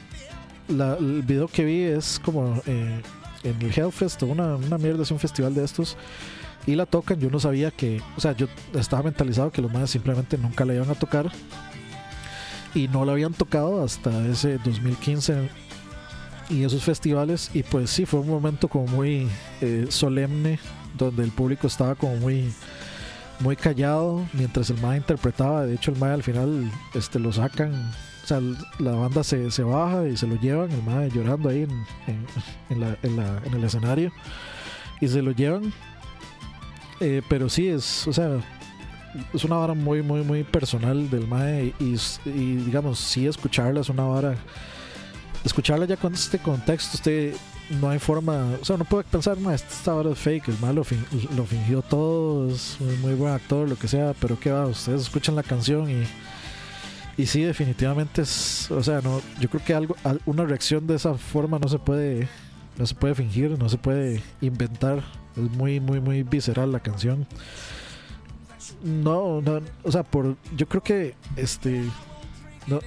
el video que vi es como eh, en el Hellfest, una, una mierda, es un festival de estos y la tocan. Yo no sabía que, o sea, yo estaba mentalizado que los madres simplemente nunca la iban a tocar y no la habían tocado hasta ese 2015 y esos festivales. Y pues sí, fue un momento como muy eh, solemne donde el público estaba como muy muy callado mientras el MAE interpretaba. De hecho, el MAE al final este, lo sacan. O sea, la banda se, se baja y se lo llevan. El MAE llorando ahí en, en- en la- en la- el escenario. Y se lo llevan. Eh, pero sí, es, o sea, es una vara muy, muy, muy personal del MAE. Y, digamos, sí, escucharla es una vara. Escucharla ya con este contexto, usted no hay forma, o sea, uno puede pensar, "Ma, esta vara es fake, el malo lo fingió todo, es muy, muy buen actor, lo que sea, pero qué va, ustedes escuchan la canción y, y sí, definitivamente es, o sea, no, yo creo que algo, al- una reacción de esa forma no se puede, no se puede fingir, no se puede inventar, es muy, muy, muy visceral la canción. No, no, o sea, por, yo creo que, este, no,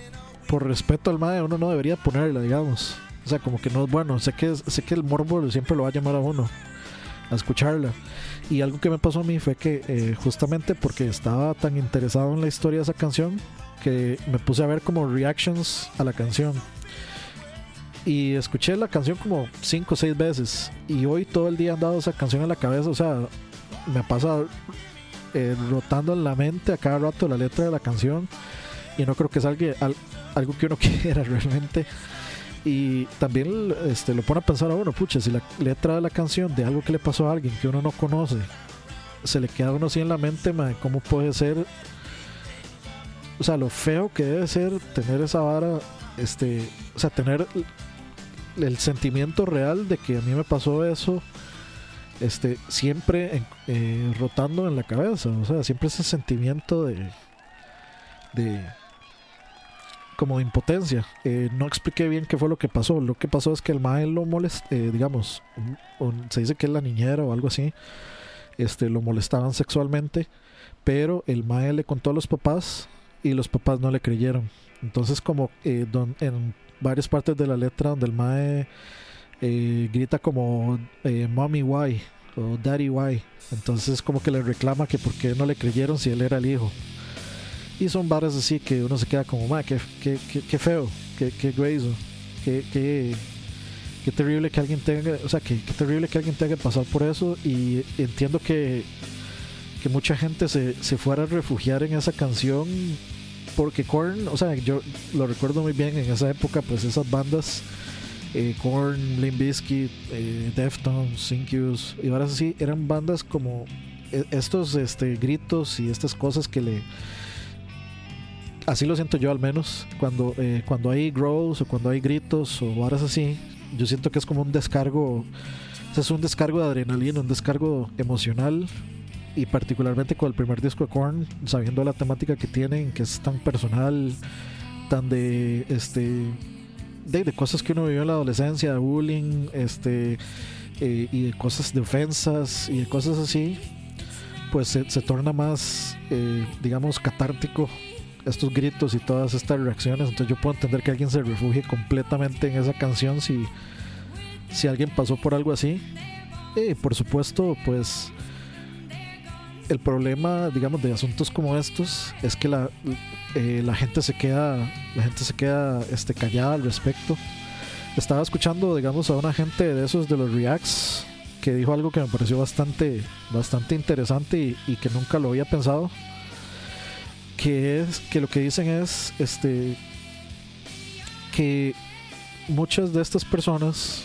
por respeto al MAE, uno no debería ponerla, digamos. O sea, como que no es bueno. Sé que, sé que el morbo siempre lo va a llamar a uno a escucharla. Y algo que me pasó a mí fue que eh, justamente porque estaba tan interesado en la historia de esa canción que me puse a ver como reactions a la canción. Y escuché la canción como cinco o seis veces. Y hoy todo el día han dado esa canción en la cabeza. O sea, me pasa eh, rotando en la mente a cada rato la letra de la canción. Y no creo que salga al- algo que uno quiera realmente. Y también este, lo pone a pensar a uno, pucha, si la letra de la canción de algo que le pasó a alguien que uno no conoce, se le queda a uno así en la mente, mae, ¿cómo puede ser? O sea, lo feo que debe ser tener esa vara, este, o sea, tener el sentimiento real de que a mí me pasó eso, este, siempre eh, rotando en la cabeza, o sea, siempre ese sentimiento de, de, como de impotencia. Eh, no expliqué bien qué fue lo que pasó. Lo que pasó es que el mae lo molestó, digamos, un- se dice que es la niñera o algo así, este, lo molestaban sexualmente, pero el mae le contó a los papás y los papás no le creyeron. Entonces como eh, don- en varias partes de la letra donde el mae eh, grita como eh, mommy why o daddy why, entonces como que le reclama que por qué no le creyeron si él era el hijo. Y son barras así que uno se queda como, ma, qué, qué, qué, qué feo, qué, qué grueso, qué, qué, qué terrible que alguien tenga, o sea, qué, qué terrible que alguien tenga que pasar por eso. Y entiendo que, que mucha gente se, se fuera a refugiar en esa canción porque Korn, o sea, yo lo recuerdo muy bien en esa época, pues esas bandas, eh, Korn, Limp Bizkit, eh, Deftones, y ahora así, eran bandas como e- estos este, gritos y estas cosas que le así lo siento yo al menos cuando eh, cuando hay growls o cuando hay gritos o varas así yo siento que es como un descargo es un descargo de adrenalina, un descargo emocional y particularmente con el primer disco de Korn, sabiendo la temática que tienen, que es tan personal, tan de este de, de cosas que uno vivió en la adolescencia, de bullying, este eh, y de cosas de ofensas y de cosas así, pues se, se torna más, eh, digamos, catártico estos gritos y todas estas reacciones. Entonces yo puedo entender que alguien se refugie completamente en esa canción si, si alguien pasó por algo así. Y por supuesto, pues el problema, digamos, de asuntos como estos es que la, eh, la gente se queda, la gente se queda este, callada al respecto. Estaba escuchando, digamos, a una gente de esos de los Reacts que dijo algo que me pareció bastante, bastante interesante y, que nunca lo había pensado. Que es que lo que dicen es este que muchas de estas personas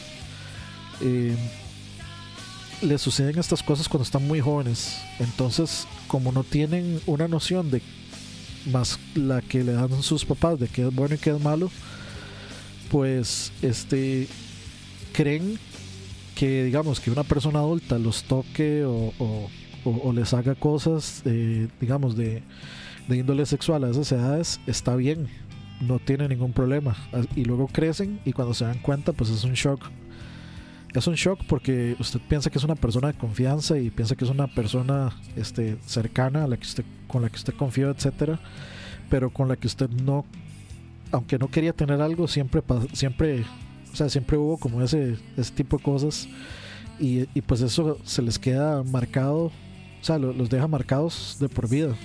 eh, les suceden estas cosas cuando están muy jóvenes. Entonces, como no tienen una noción de más la que le dan sus papás de qué es bueno y qué es malo, pues este creen que digamos que una persona adulta los toque o, les haga cosas eh, digamos de, de índole sexual a esas edades está bien no tiene ningún problema y luego crecen y cuando se dan cuenta pues es un shock es un shock porque usted piensa que es una persona de confianza y piensa que es una persona este, cercana a la que usted, con la que usted confió, etcétera, pero con la que usted no, aunque no quería tener algo, siempre, siempre, o sea, siempre hubo como ese, ese tipo de cosas y, y pues eso se les queda marcado, o sea, lo- los deja marcados de por vida.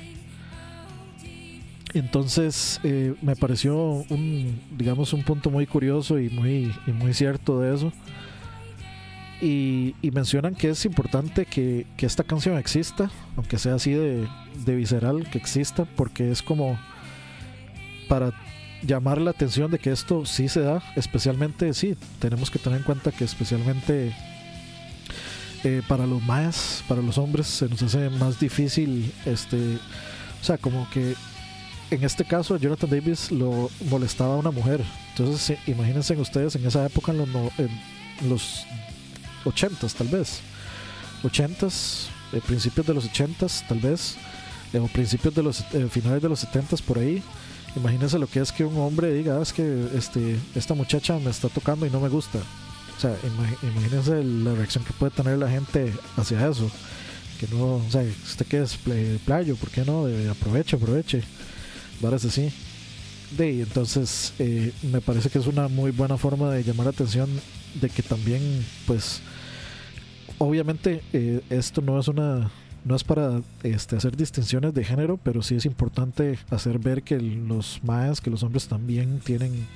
Entonces eh, me pareció un, digamos, un punto muy curioso y muy, y muy cierto de eso. Y, y mencionan que es importante que, esta canción exista, aunque sea así de, visceral, que exista, porque es como para llamar la atención de que esto sí se da, especialmente, sí, tenemos que tener en cuenta que especialmente eh, para los más, para los hombres, se nos hace más difícil, este, o sea, como que en este caso Jonathan Davis lo molestaba a una mujer. Entonces, sí, imagínense ustedes en esa época, en los, no- los 80s tal vez. 80s, eh, principios de los 80s tal vez, eh, o principios de los eh, finales de los 70s por ahí. Imagínense lo que es que un hombre diga, "Ah, es que este, esta muchacha me está tocando y no me gusta. O sea, imagi- imagínense la reacción que puede tener la gente hacia eso. Que no, o sea, usted que es pl- playo, ¿por qué no? Eh, aproveche, aproveche. Varas así. De, y entonces me parece que es una muy buena forma de llamar la atención de que también, pues, obviamente eh, esto no es una no es para este, hacer distinciones de género, pero sí es importante hacer ver que los maes, que los hombres también tienen,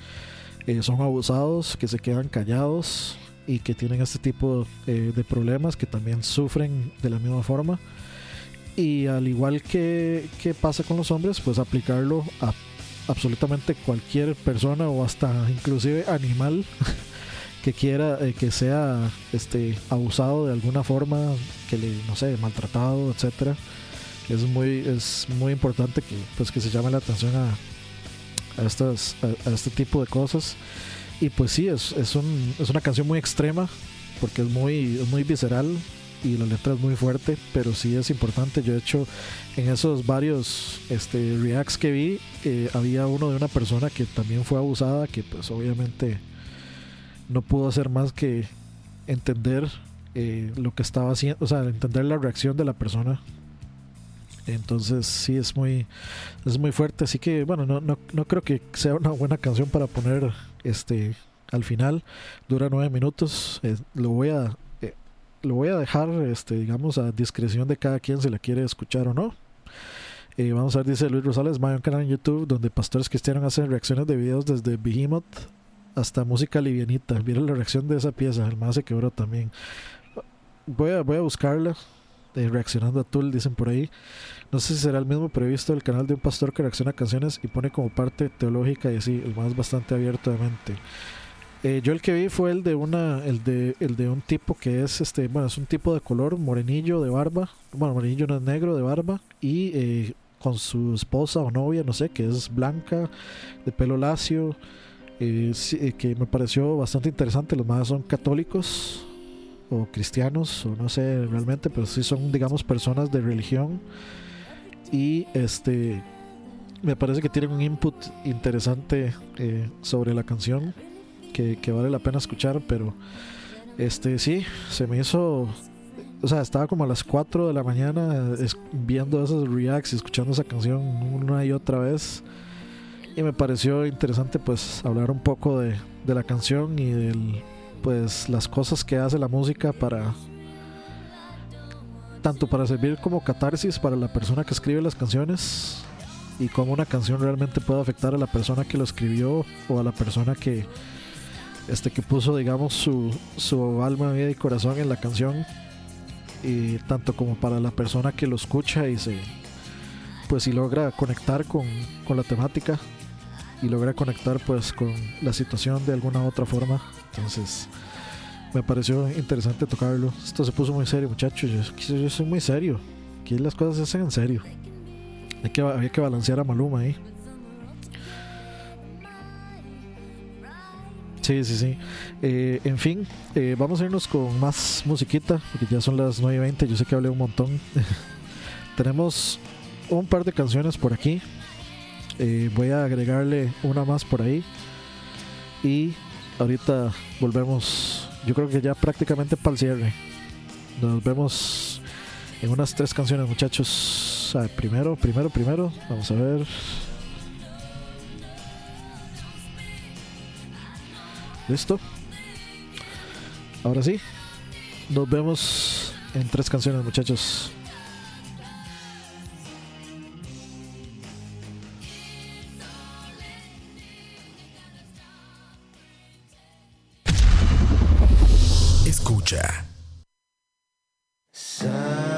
eh, son abusados, que se quedan callados y que tienen este tipo eh, de problemas, que también sufren de la misma forma. Y al igual que, que pasa con los hombres, pues aplicarlo a absolutamente cualquier persona o hasta inclusive animal que quiera eh, que sea este abusado de alguna forma que le no sé maltratado etcétera es muy es muy importante que pues que se llame la atención a, a estas a, a este tipo de cosas. Y pues sí es, es, un, es una canción muy extrema porque es muy es muy visceral y la letra es muy fuerte pero sí es importante. Yo de hecho en esos varios este reacts que vi eh, había uno de una persona que también fue abusada que pues obviamente no pudo hacer más que entender eh, lo que estaba haciendo, o sea, entender la reacción de la persona. Entonces sí es muy, es muy fuerte, así que bueno, no, no, no creo que sea una buena canción para poner este al final. Dura nueve minutos, eh, lo voy a eh, lo voy a dejar, este, digamos, a discreción de cada quien si la quiere escuchar o no. Eh, vamos a ver, dice Luis Rosales, hay un canal en YouTube donde pastores cristianos hacen reacciones de videos desde Behemoth hasta música livianita. Vieron la reacción de esa pieza, el más se quebró también. Voy a, voy a buscarla. eh, reaccionando a Tool, dicen por ahí. No sé si será el mismo, pero he visto el canal de un pastor que reacciona a canciones y pone como parte teológica y así, el más bastante abierto de mente. Eh, yo el que vi fue el de una, el de, el de un tipo que es este, bueno, es un tipo de color morenillo de barba, bueno, morenillo no es negro de barba y eh, con su esposa o novia, no sé, que es blanca, de pelo lacio, eh, eh, que me pareció bastante interesante. Los más son católicos o cristianos, o no sé realmente, pero sí son, digamos, personas de religión. Y este me parece que tienen un input interesante eh, sobre la canción que, vale la pena escuchar, pero este sí, se me hizo. O sea, estaba como a las 4 de la mañana viendo esos reacts y escuchando esa canción una y otra vez. Y me pareció interesante pues hablar un poco de, de la canción y del pues las cosas que hace la música para tanto para servir como catarsis para la persona que escribe las canciones y cómo una canción realmente puede afectar a la persona que lo escribió o a la persona que este que puso digamos su, su alma, vida y corazón en la canción. Y tanto como para la persona que lo escucha y se pues si logra conectar con, con la temática y logra conectar pues con la situación de alguna otra forma entonces me pareció interesante tocarlo esto se puso muy serio muchachos yo, yo soy muy serio aquí las cosas se hacen en serio hay que, había que balancear a Maluma ahí Sí, sí, sí. Eh, en fin, eh, vamos a irnos con más musiquita, porque ya son las 9 y 20. Yo sé que hablé un montón. Tenemos un par de canciones por aquí. Eh, voy a agregarle una más por ahí. Y ahorita volvemos. Yo creo que ya prácticamente para el cierre. Nos vemos en unas tres canciones, muchachos. Primero, primero, primero. Vamos a ver. ¿Listo? Ahora sí. Nos vemos en tres canciones, muchachos. Escucha. Someday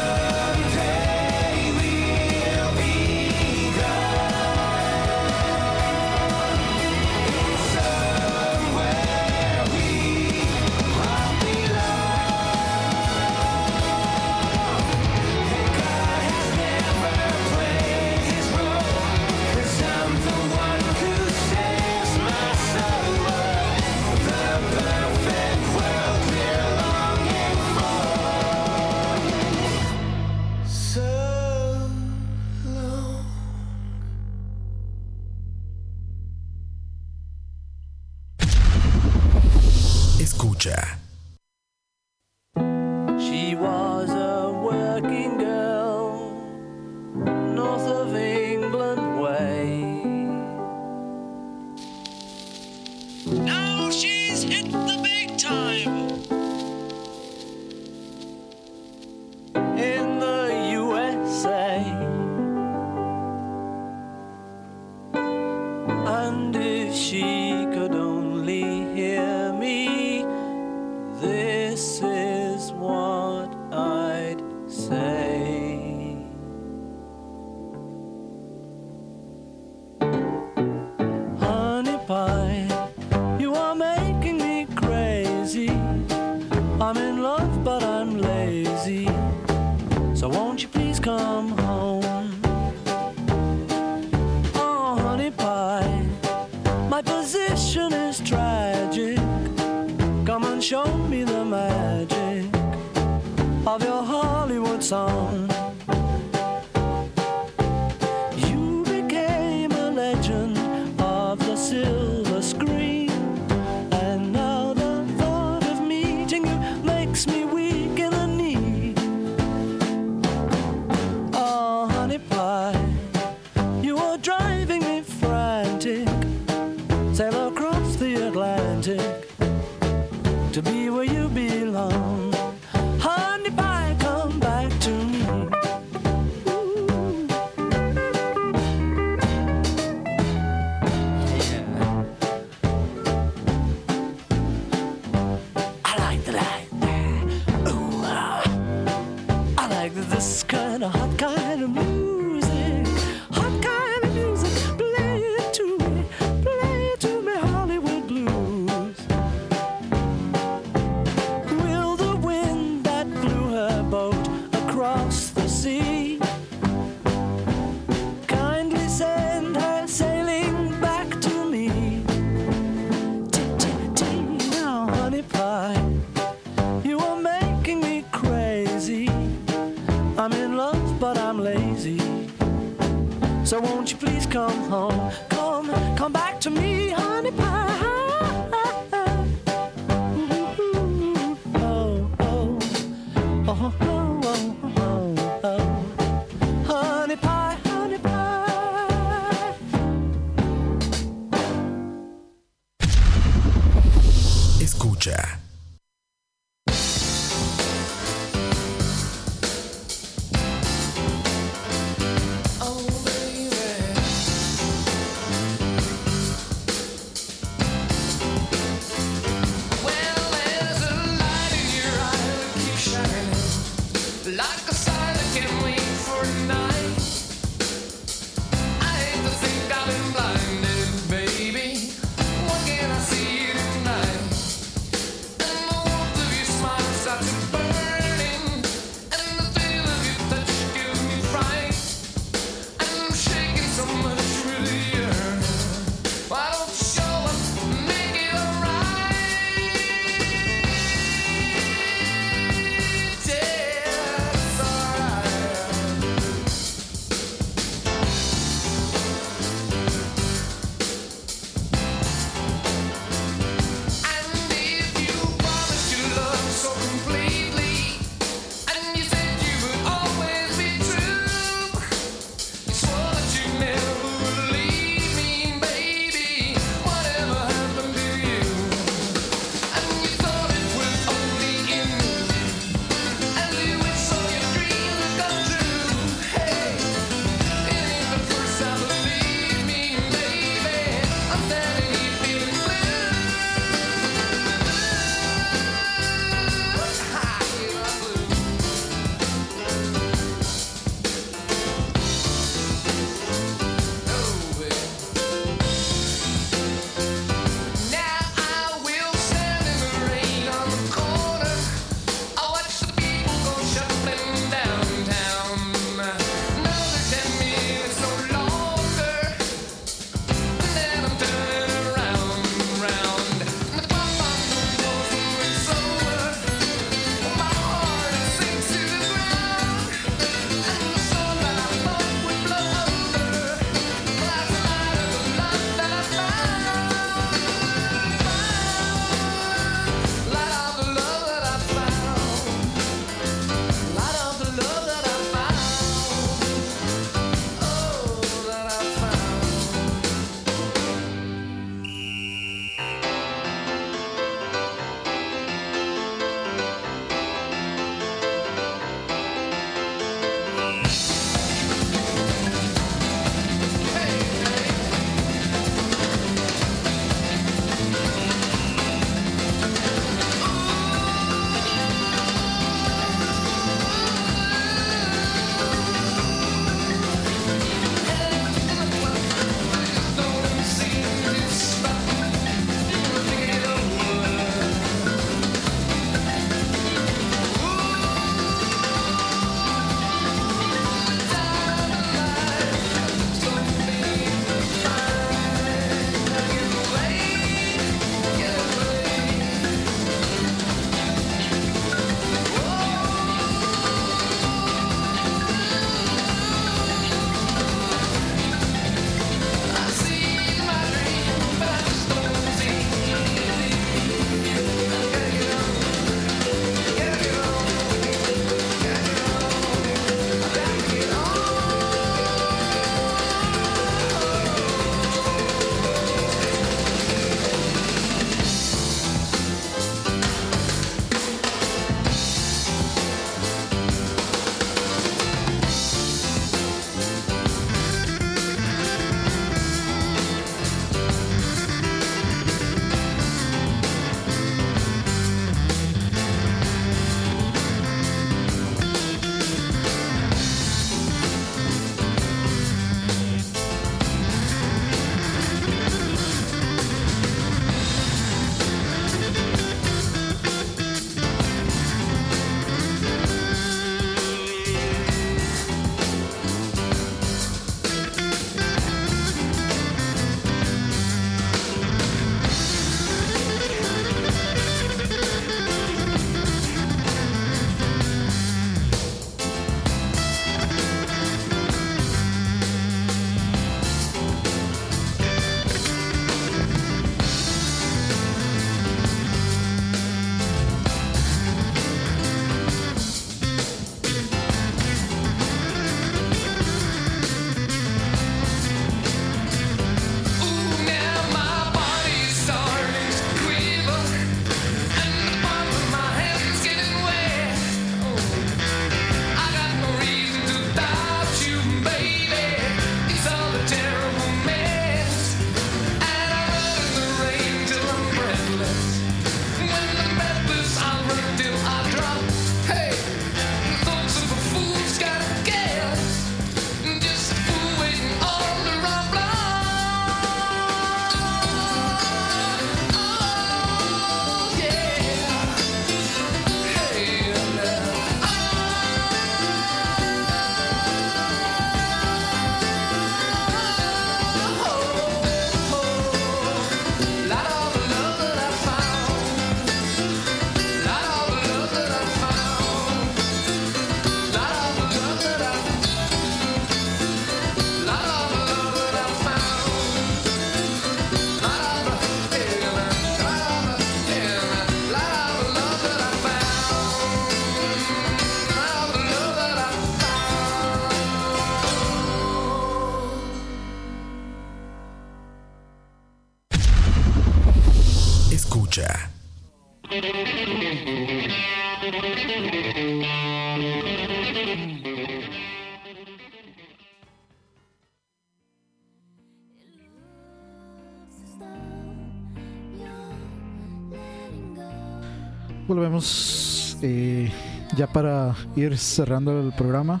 ya para ir cerrando el programa.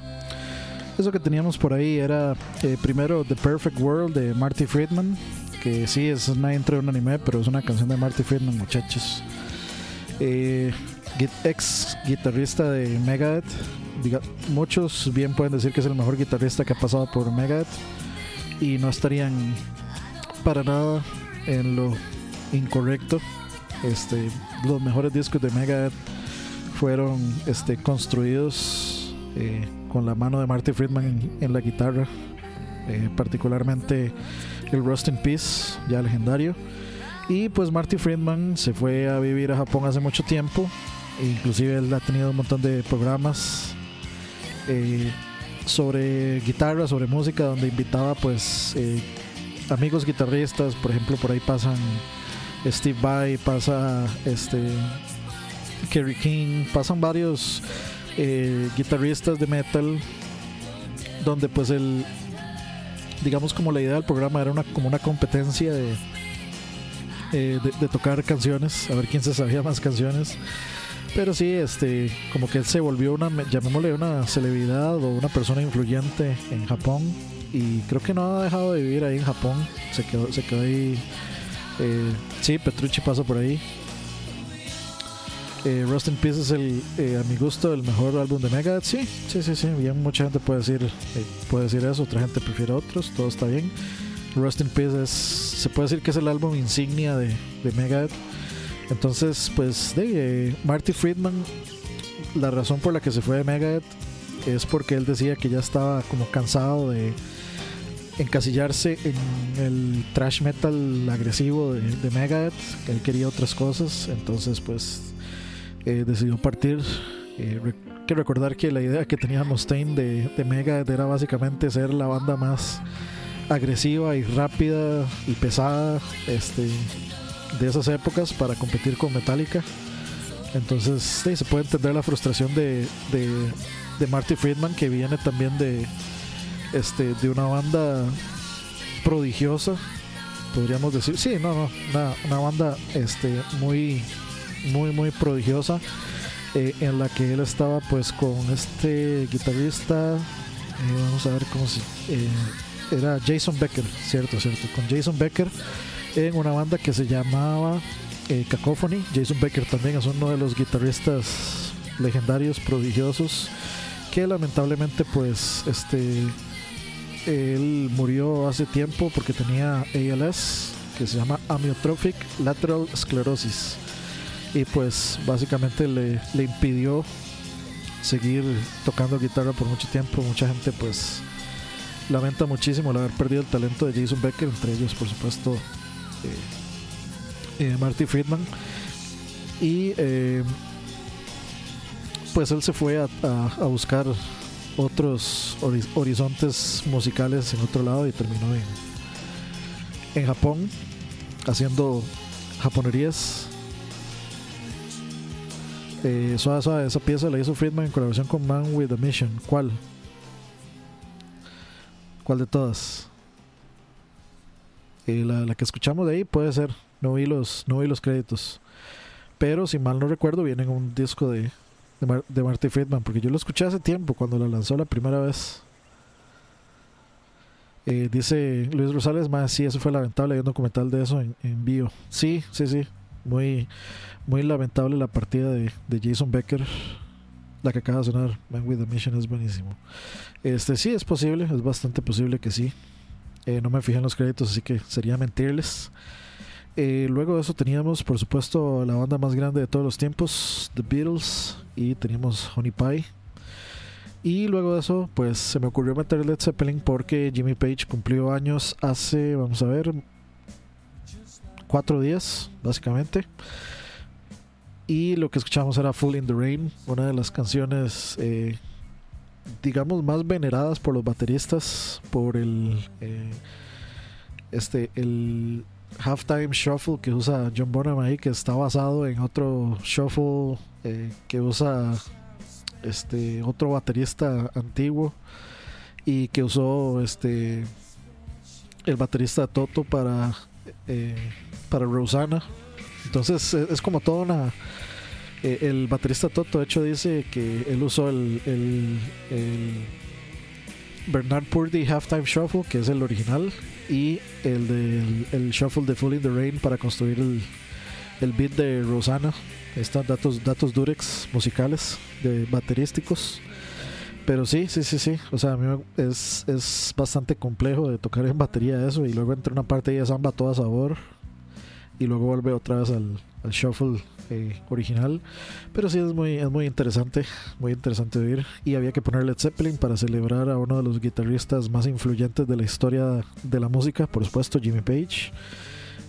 Eso que teníamos por ahí era eh, primero The Perfect World de Marty Friedman, que sí es una intro de un anime, pero es una canción de Marty Friedman, muchachos. Eh, ex guitarrista de Megadeth. Muchos bien pueden decir que es el mejor guitarrista que ha pasado por Megadeth y no estarían para nada en lo incorrecto. Este, los mejores discos de Megadeth fueron este, construidos eh, con la mano de Marty Friedman en, en la guitarra, eh, particularmente el Rust in Peace, ya legendario. Y pues Marty Friedman se fue a vivir a Japón hace mucho tiempo, inclusive él ha tenido un montón de programas eh, sobre guitarra, sobre música, donde invitaba pues eh, amigos guitarristas, por ejemplo por ahí pasan Steve Vai, pasa este Kerry King, pasan varios eh, guitarristas de metal donde pues el digamos como la idea del programa era una como una competencia de, eh, de, de tocar canciones, a ver quién se sabía más canciones. Pero sí, este, como que él se volvió una, llamémosle una celebridad o una persona influyente en Japón. Y creo que no ha dejado de vivir ahí en Japón. Se quedó, se quedó ahí. eh, sí, Petrucci pasa por ahí. Eh, Rust in Peace es el, eh, a mi gusto, el mejor álbum de Megadeth. Sí, sí, sí, sí. Bien, mucha gente puede decir, eh, puede decir eso, otra gente prefiere otros, todo está bien. Rust in Peace es, se puede decir que es el álbum insignia de, de Megadeth. Entonces, pues, eh, Marty Friedman, la razón por la que se fue de Megadeth es porque él decía que ya estaba como cansado de encasillarse en el trash metal agresivo de, de Megadeth, que él quería otras cosas, entonces pues eh, decidió partir. Eh, que recordar que la idea que tenía Mustaine de, Megadeth era básicamente ser la banda más agresiva y rápida y pesada este, de esas épocas para competir con Metallica. Entonces sí, se puede entender la frustración de Marty Friedman que viene también de, este, de una banda prodigiosa, podríamos decir. Sí, no, no, una, una banda este, muy, muy, muy prodigiosa. eh, en la que él estaba pues con este guitarrista, eh, vamos a ver cómo se... eh, era Jason Becker, cierto, cierto, con Jason Becker en una banda que se llamaba Cacophony. Jason Becker también es uno de los guitarristas legendarios, prodigiosos, que lamentablemente pues este él murió hace tiempo porque tenía ALS, que se llama Amyotrophic Lateral Sclerosis. Y pues básicamente le, impidió seguir tocando guitarra por mucho tiempo. Mucha gente pues lamenta muchísimo el haber perdido el talento de Jason Becker, entre ellos por supuesto eh, eh, Marty Friedman. Y eh, pues él se fue a, buscar otros hori- horizontes musicales en otro lado y terminó en, en Japón haciendo japonerías. Eh, esa pieza la hizo Friedman en colaboración con Man with a Mission. ¿Cuál? ¿Cuál de todas? La, la que escuchamos de ahí puede ser. No vi los, no vi los créditos. Pero si mal no recuerdo, viene en un disco de, de, Mar- Marty Friedman. Porque yo lo escuché hace tiempo, cuando la lanzó la primera vez. Eh, dice Luis Rosales, más sí, eso fue lamentable. Hay un documental de eso en vivo. Sí, sí, sí. Muy, muy lamentable la partida de, de Jason Becker. La que acaba de sonar, Man with a Mission, es buenísimo. Este sí, es posible, es bastante posible que sí. Eh, no me fijé en los créditos, así que sería mentirles. Eh, luego de eso teníamos, por supuesto, la banda más grande de todos los tiempos, The Beatles, y teníamos Honey Pie. Y luego de eso, pues se me ocurrió meter Led Zeppelin porque Jimmy Page cumplió años hace, vamos a ver, cuatro días, básicamente. Y lo que escuchamos era Full in the Rain, una de las canciones, eh, digamos, más veneradas por los bateristas, por el, eh, este, el halftime shuffle que usa John Bonham ahí, que está basado en otro shuffle eh, que usa este otro baterista antiguo y que usó este el baterista Toto para para Rosanna entonces e- es como toda una eh, el baterista Toto de hecho dice que él usó el, Bernard Purdy Halftime Shuffle que es el original y el del el Shuffle de Full in the Rain para construir el, el beat de Rosanna. Están datos datos durex musicales de baterísticos. Pero sí, sí, sí, sí. O sea, a mí es, es bastante complejo de tocar en batería eso y luego entra una parte de samba a sabor y luego vuelve otra vez al, al shuffle eh, original. Pero sí es muy, es muy interesante, muy interesante oír. Y había que poner Led Zeppelin para celebrar a uno de los guitarristas más influyentes de la historia de la música, por supuesto, Jimmy Page.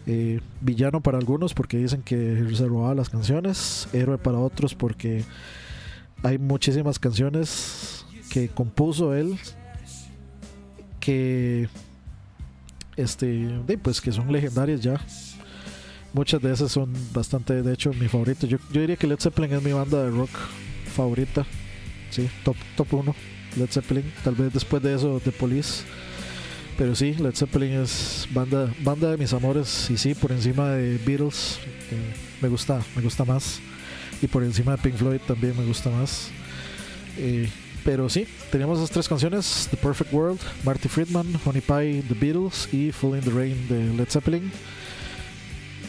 Eh, villano para algunos porque dicen que se robaba las canciones, héroe para otros porque hay muchísimas canciones que compuso él que este pues que son legendarias ya muchas de esas son bastante de hecho mi favorito. Yo, yo diría que Led Zeppelin es mi banda de rock favorita sí top top 1 Led Zeppelin tal vez después de eso The Police. Pero sí Led Zeppelin es banda banda de mis amores. Y sí por encima de Beatles me gusta me gusta más. Y por encima de Pink Floyd también me gusta más. Eh, pero sí, teníamos esas tres canciones: The Perfect World, Marty Friedman, Honey Pie, The Beatles y Full in the Rain de Led Zeppelin.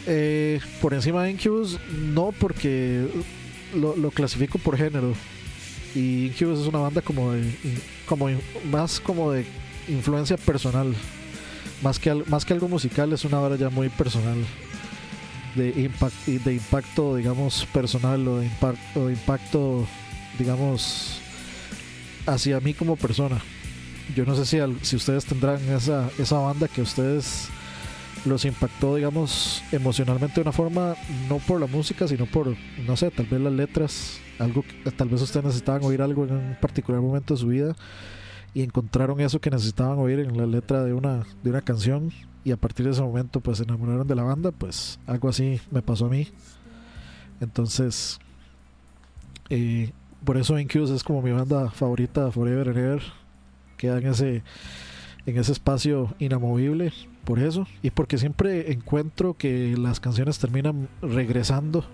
Eh, por encima de Incubus, no porque lo, clasifico por género. Y Incubus es una banda como de, como más como de influencia personal. Más que, más que algo musical, es una banda ya muy personal. De, impact, de impacto, digamos, personal o de, o de impacto, digamos, hacia mí como persona. Yo no sé si, si ustedes tendrán esa, esa banda que ustedes los impactó, digamos, emocionalmente de una forma, no por la música, sino por, no sé, tal vez las letras, algo que tal vez ustedes necesitaban oír algo en un particular momento de su vida y encontraron eso que necesitaban oír en la letra de una, de una canción y a partir de ese momento pues se enamoraron de la banda, pues algo así me pasó a mí. Entonces, eh, por eso Incubus es como mi banda favorita Forever and Ever. Queda en ese, en ese espacio inamovible por eso. Y porque siempre encuentro que las canciones terminan regresando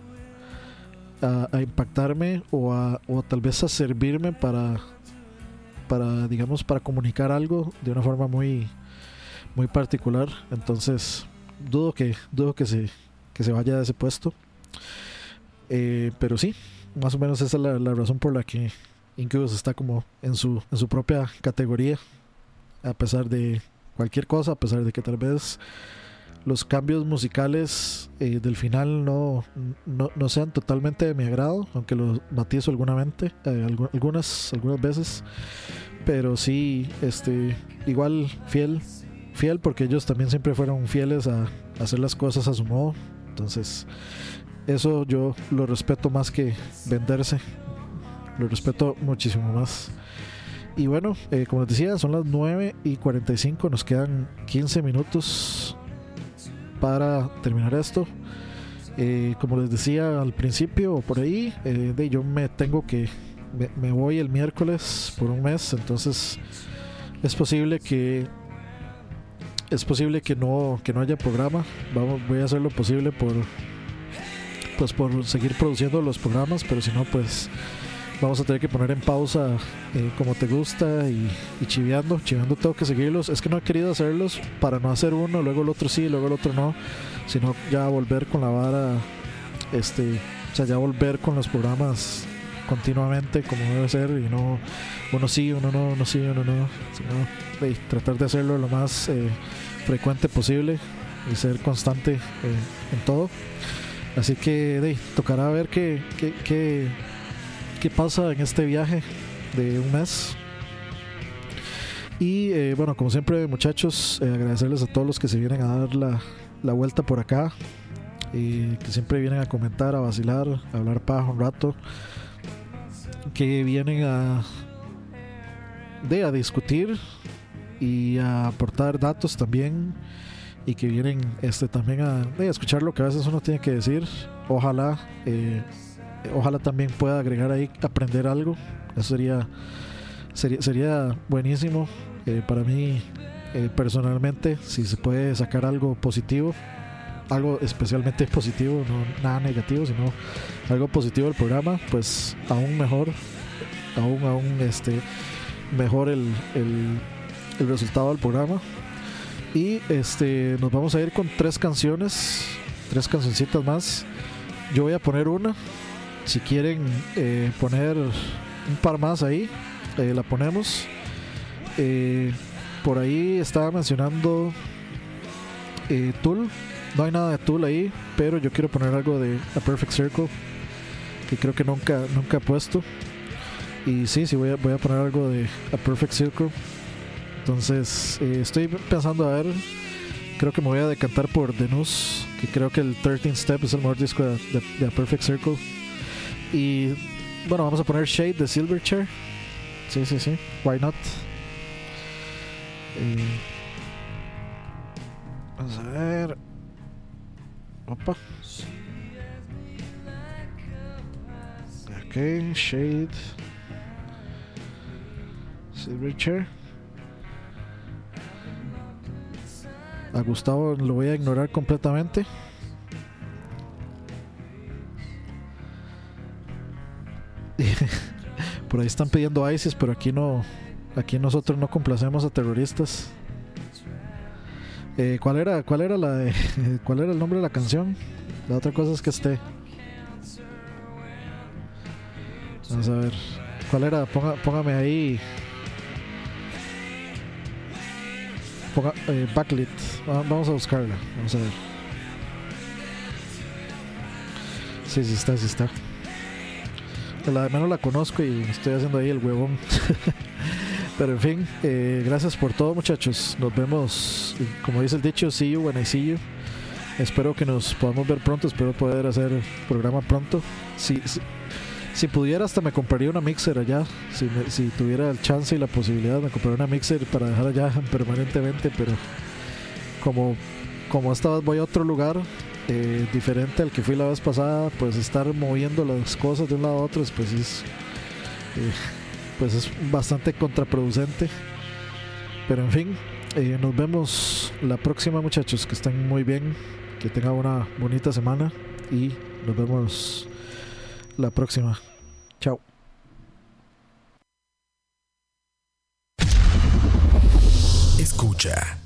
a, a impactarme o, a, o tal vez a servirme para, para, digamos, para comunicar algo de una forma muy, muy particular. Entonces, dudo que, dudo que se, que se vaya de ese puesto. Eh, pero sí, más o menos esa es la, la razón por la que Incubus está como en su, en su propia categoría, a pesar de cualquier cosa, a pesar de que tal vez los cambios musicales eh, del final no, no, no sean totalmente de mi agrado, aunque los matizo algunamente, eh, algu- algunas, algunas veces, pero sí, este, igual fiel, fiel porque ellos también siempre fueron fieles a hacer las cosas a su modo, entonces eso yo lo respeto más que venderse. Lo respeto muchísimo más. Y bueno, eh, como les decía, son las 9 y 45. Nos quedan 15 minutos para terminar esto. Eh, como les decía al principio por ahí, eh, yo me tengo que. Me, me voy el miércoles por un mes. Entonces es posible que. Es posible que no, que no haya programa. Vamos, voy a hacer lo posible por pues por seguir produciendo los programas, pero si no, pues vamos a tener que poner en pausa eh, como te gusta y, y chiveando, chiveando tengo que seguirlos. Es que no he querido hacerlos para no hacer uno, luego el otro sí, luego el otro no, sino ya volver con la vara, este, o sea, ya volver con los programas continuamente como debe ser y no uno sí, uno no, uno sí, uno no, sino tratar de hacerlo lo más eh, frecuente posible y ser constante eh, en todo. Así que tocará ver qué, qué, qué pasa en este viaje de un mes. Y eh, bueno, como siempre muchachos, eh, agradecerles a todos los que se vienen a dar la, la vuelta por acá. Y que siempre vienen a comentar, a vacilar, a hablar paja un rato. Que vienen a, de, a discutir y a aportar datos también y que vienen este también a, eh, a escuchar lo que a veces uno tiene que decir. Ojalá eh, ojalá también pueda agregar ahí, aprender algo. Eso sería, sería, buenísimo eh, para mí eh, personalmente, si se puede sacar algo positivo, algo especialmente positivo, no nada negativo, sino algo positivo del programa, pues aún mejor, aún, aún este, mejor el, el, el resultado del programa. Y este, nos vamos a ir con tres canciones, tres cancioncitas más. Yo voy a poner una. Si quieren eh, poner un par más ahí, eh, la ponemos. Eh, por ahí estaba mencionando Tool. No hay nada de Tool ahí, pero yo quiero poner algo de A Perfect Circle, que creo que nunca, nunca he puesto. Y sí, sí, voy a, voy a poner algo de A Perfect Circle. Entonces, estoy pensando a ver. Creo que me voy a decantar por The News, que creo que el 13 Step es el mejor disco de, de- de A Perfect Circle. Y bueno, vamos a poner Shade de Silverchair. Sí, sí, sí. Why not? Eh, vamos a ver. Opa. Ok, Shade. Silverchair. A Gustavo lo voy a ignorar completamente. Por ahí están pidiendo ISIS, pero aquí no. Aquí nosotros no complacemos a terroristas. Eh, ¿Cuál era, cuál era la de- cuál era el nombre de la canción? La otra cosa es que esté. Vamos a ver. ¿Cuál era? Póngame ahí. Ponga, eh, backlit. Va- Vamos a buscarla. Vamos a ver. Sí, sí está, sí está. La menos la conozco y estoy haciendo ahí el huevón. Pero en fin, eh, gracias por todo muchachos. Nos vemos, como dice el dicho, see you when I see. Espero que nos podamos ver pronto, espero poder hacer programa pronto. Si, si, pudiera hasta me compraría una mixer allá. Si, me- si tuviera el chance y la posibilidad me compraría una mixer para dejar allá permanentemente. Pero como, como voy a otro lugar eh, diferente al que fui la vez pasada, pues estar moviendo las cosas de un lado a otro, pues es, eh, pues es bastante contraproducente. Pero en fin, eh, nos vemos la próxima muchachos, que estén muy bien, que tengan una bonita semana y nos vemos la próxima. Chao. Escucha.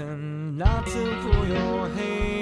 And not to pull your halo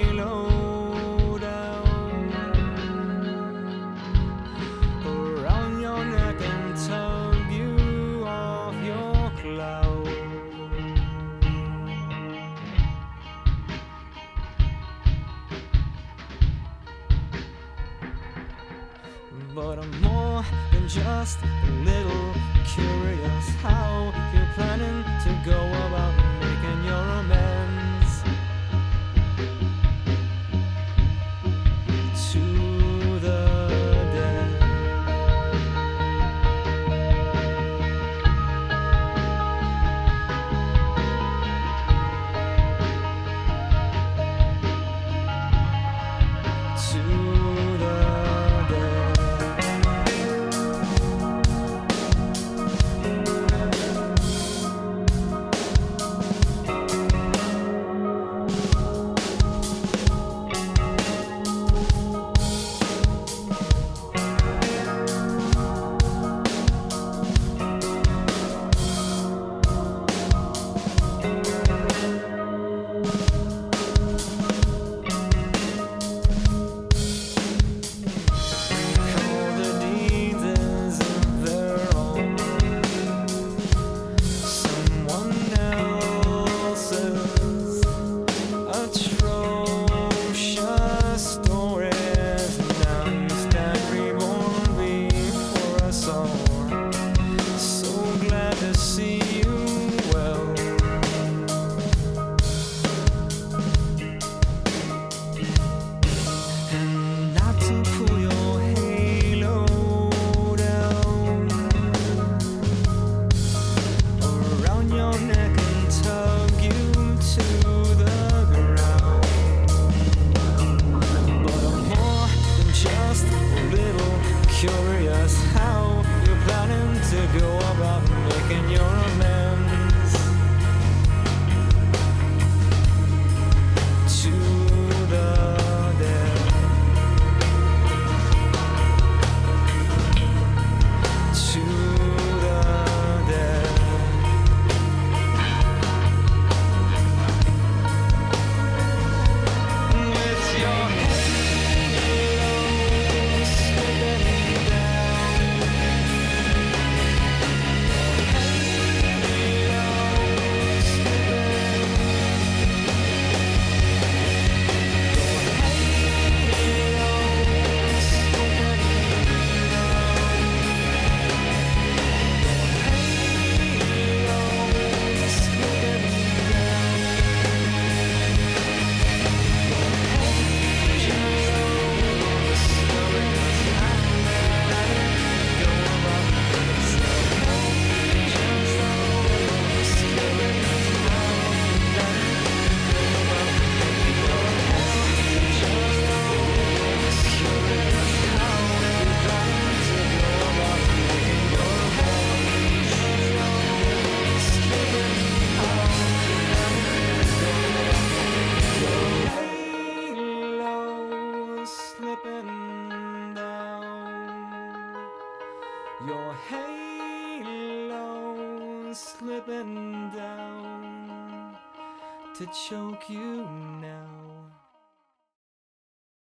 쳐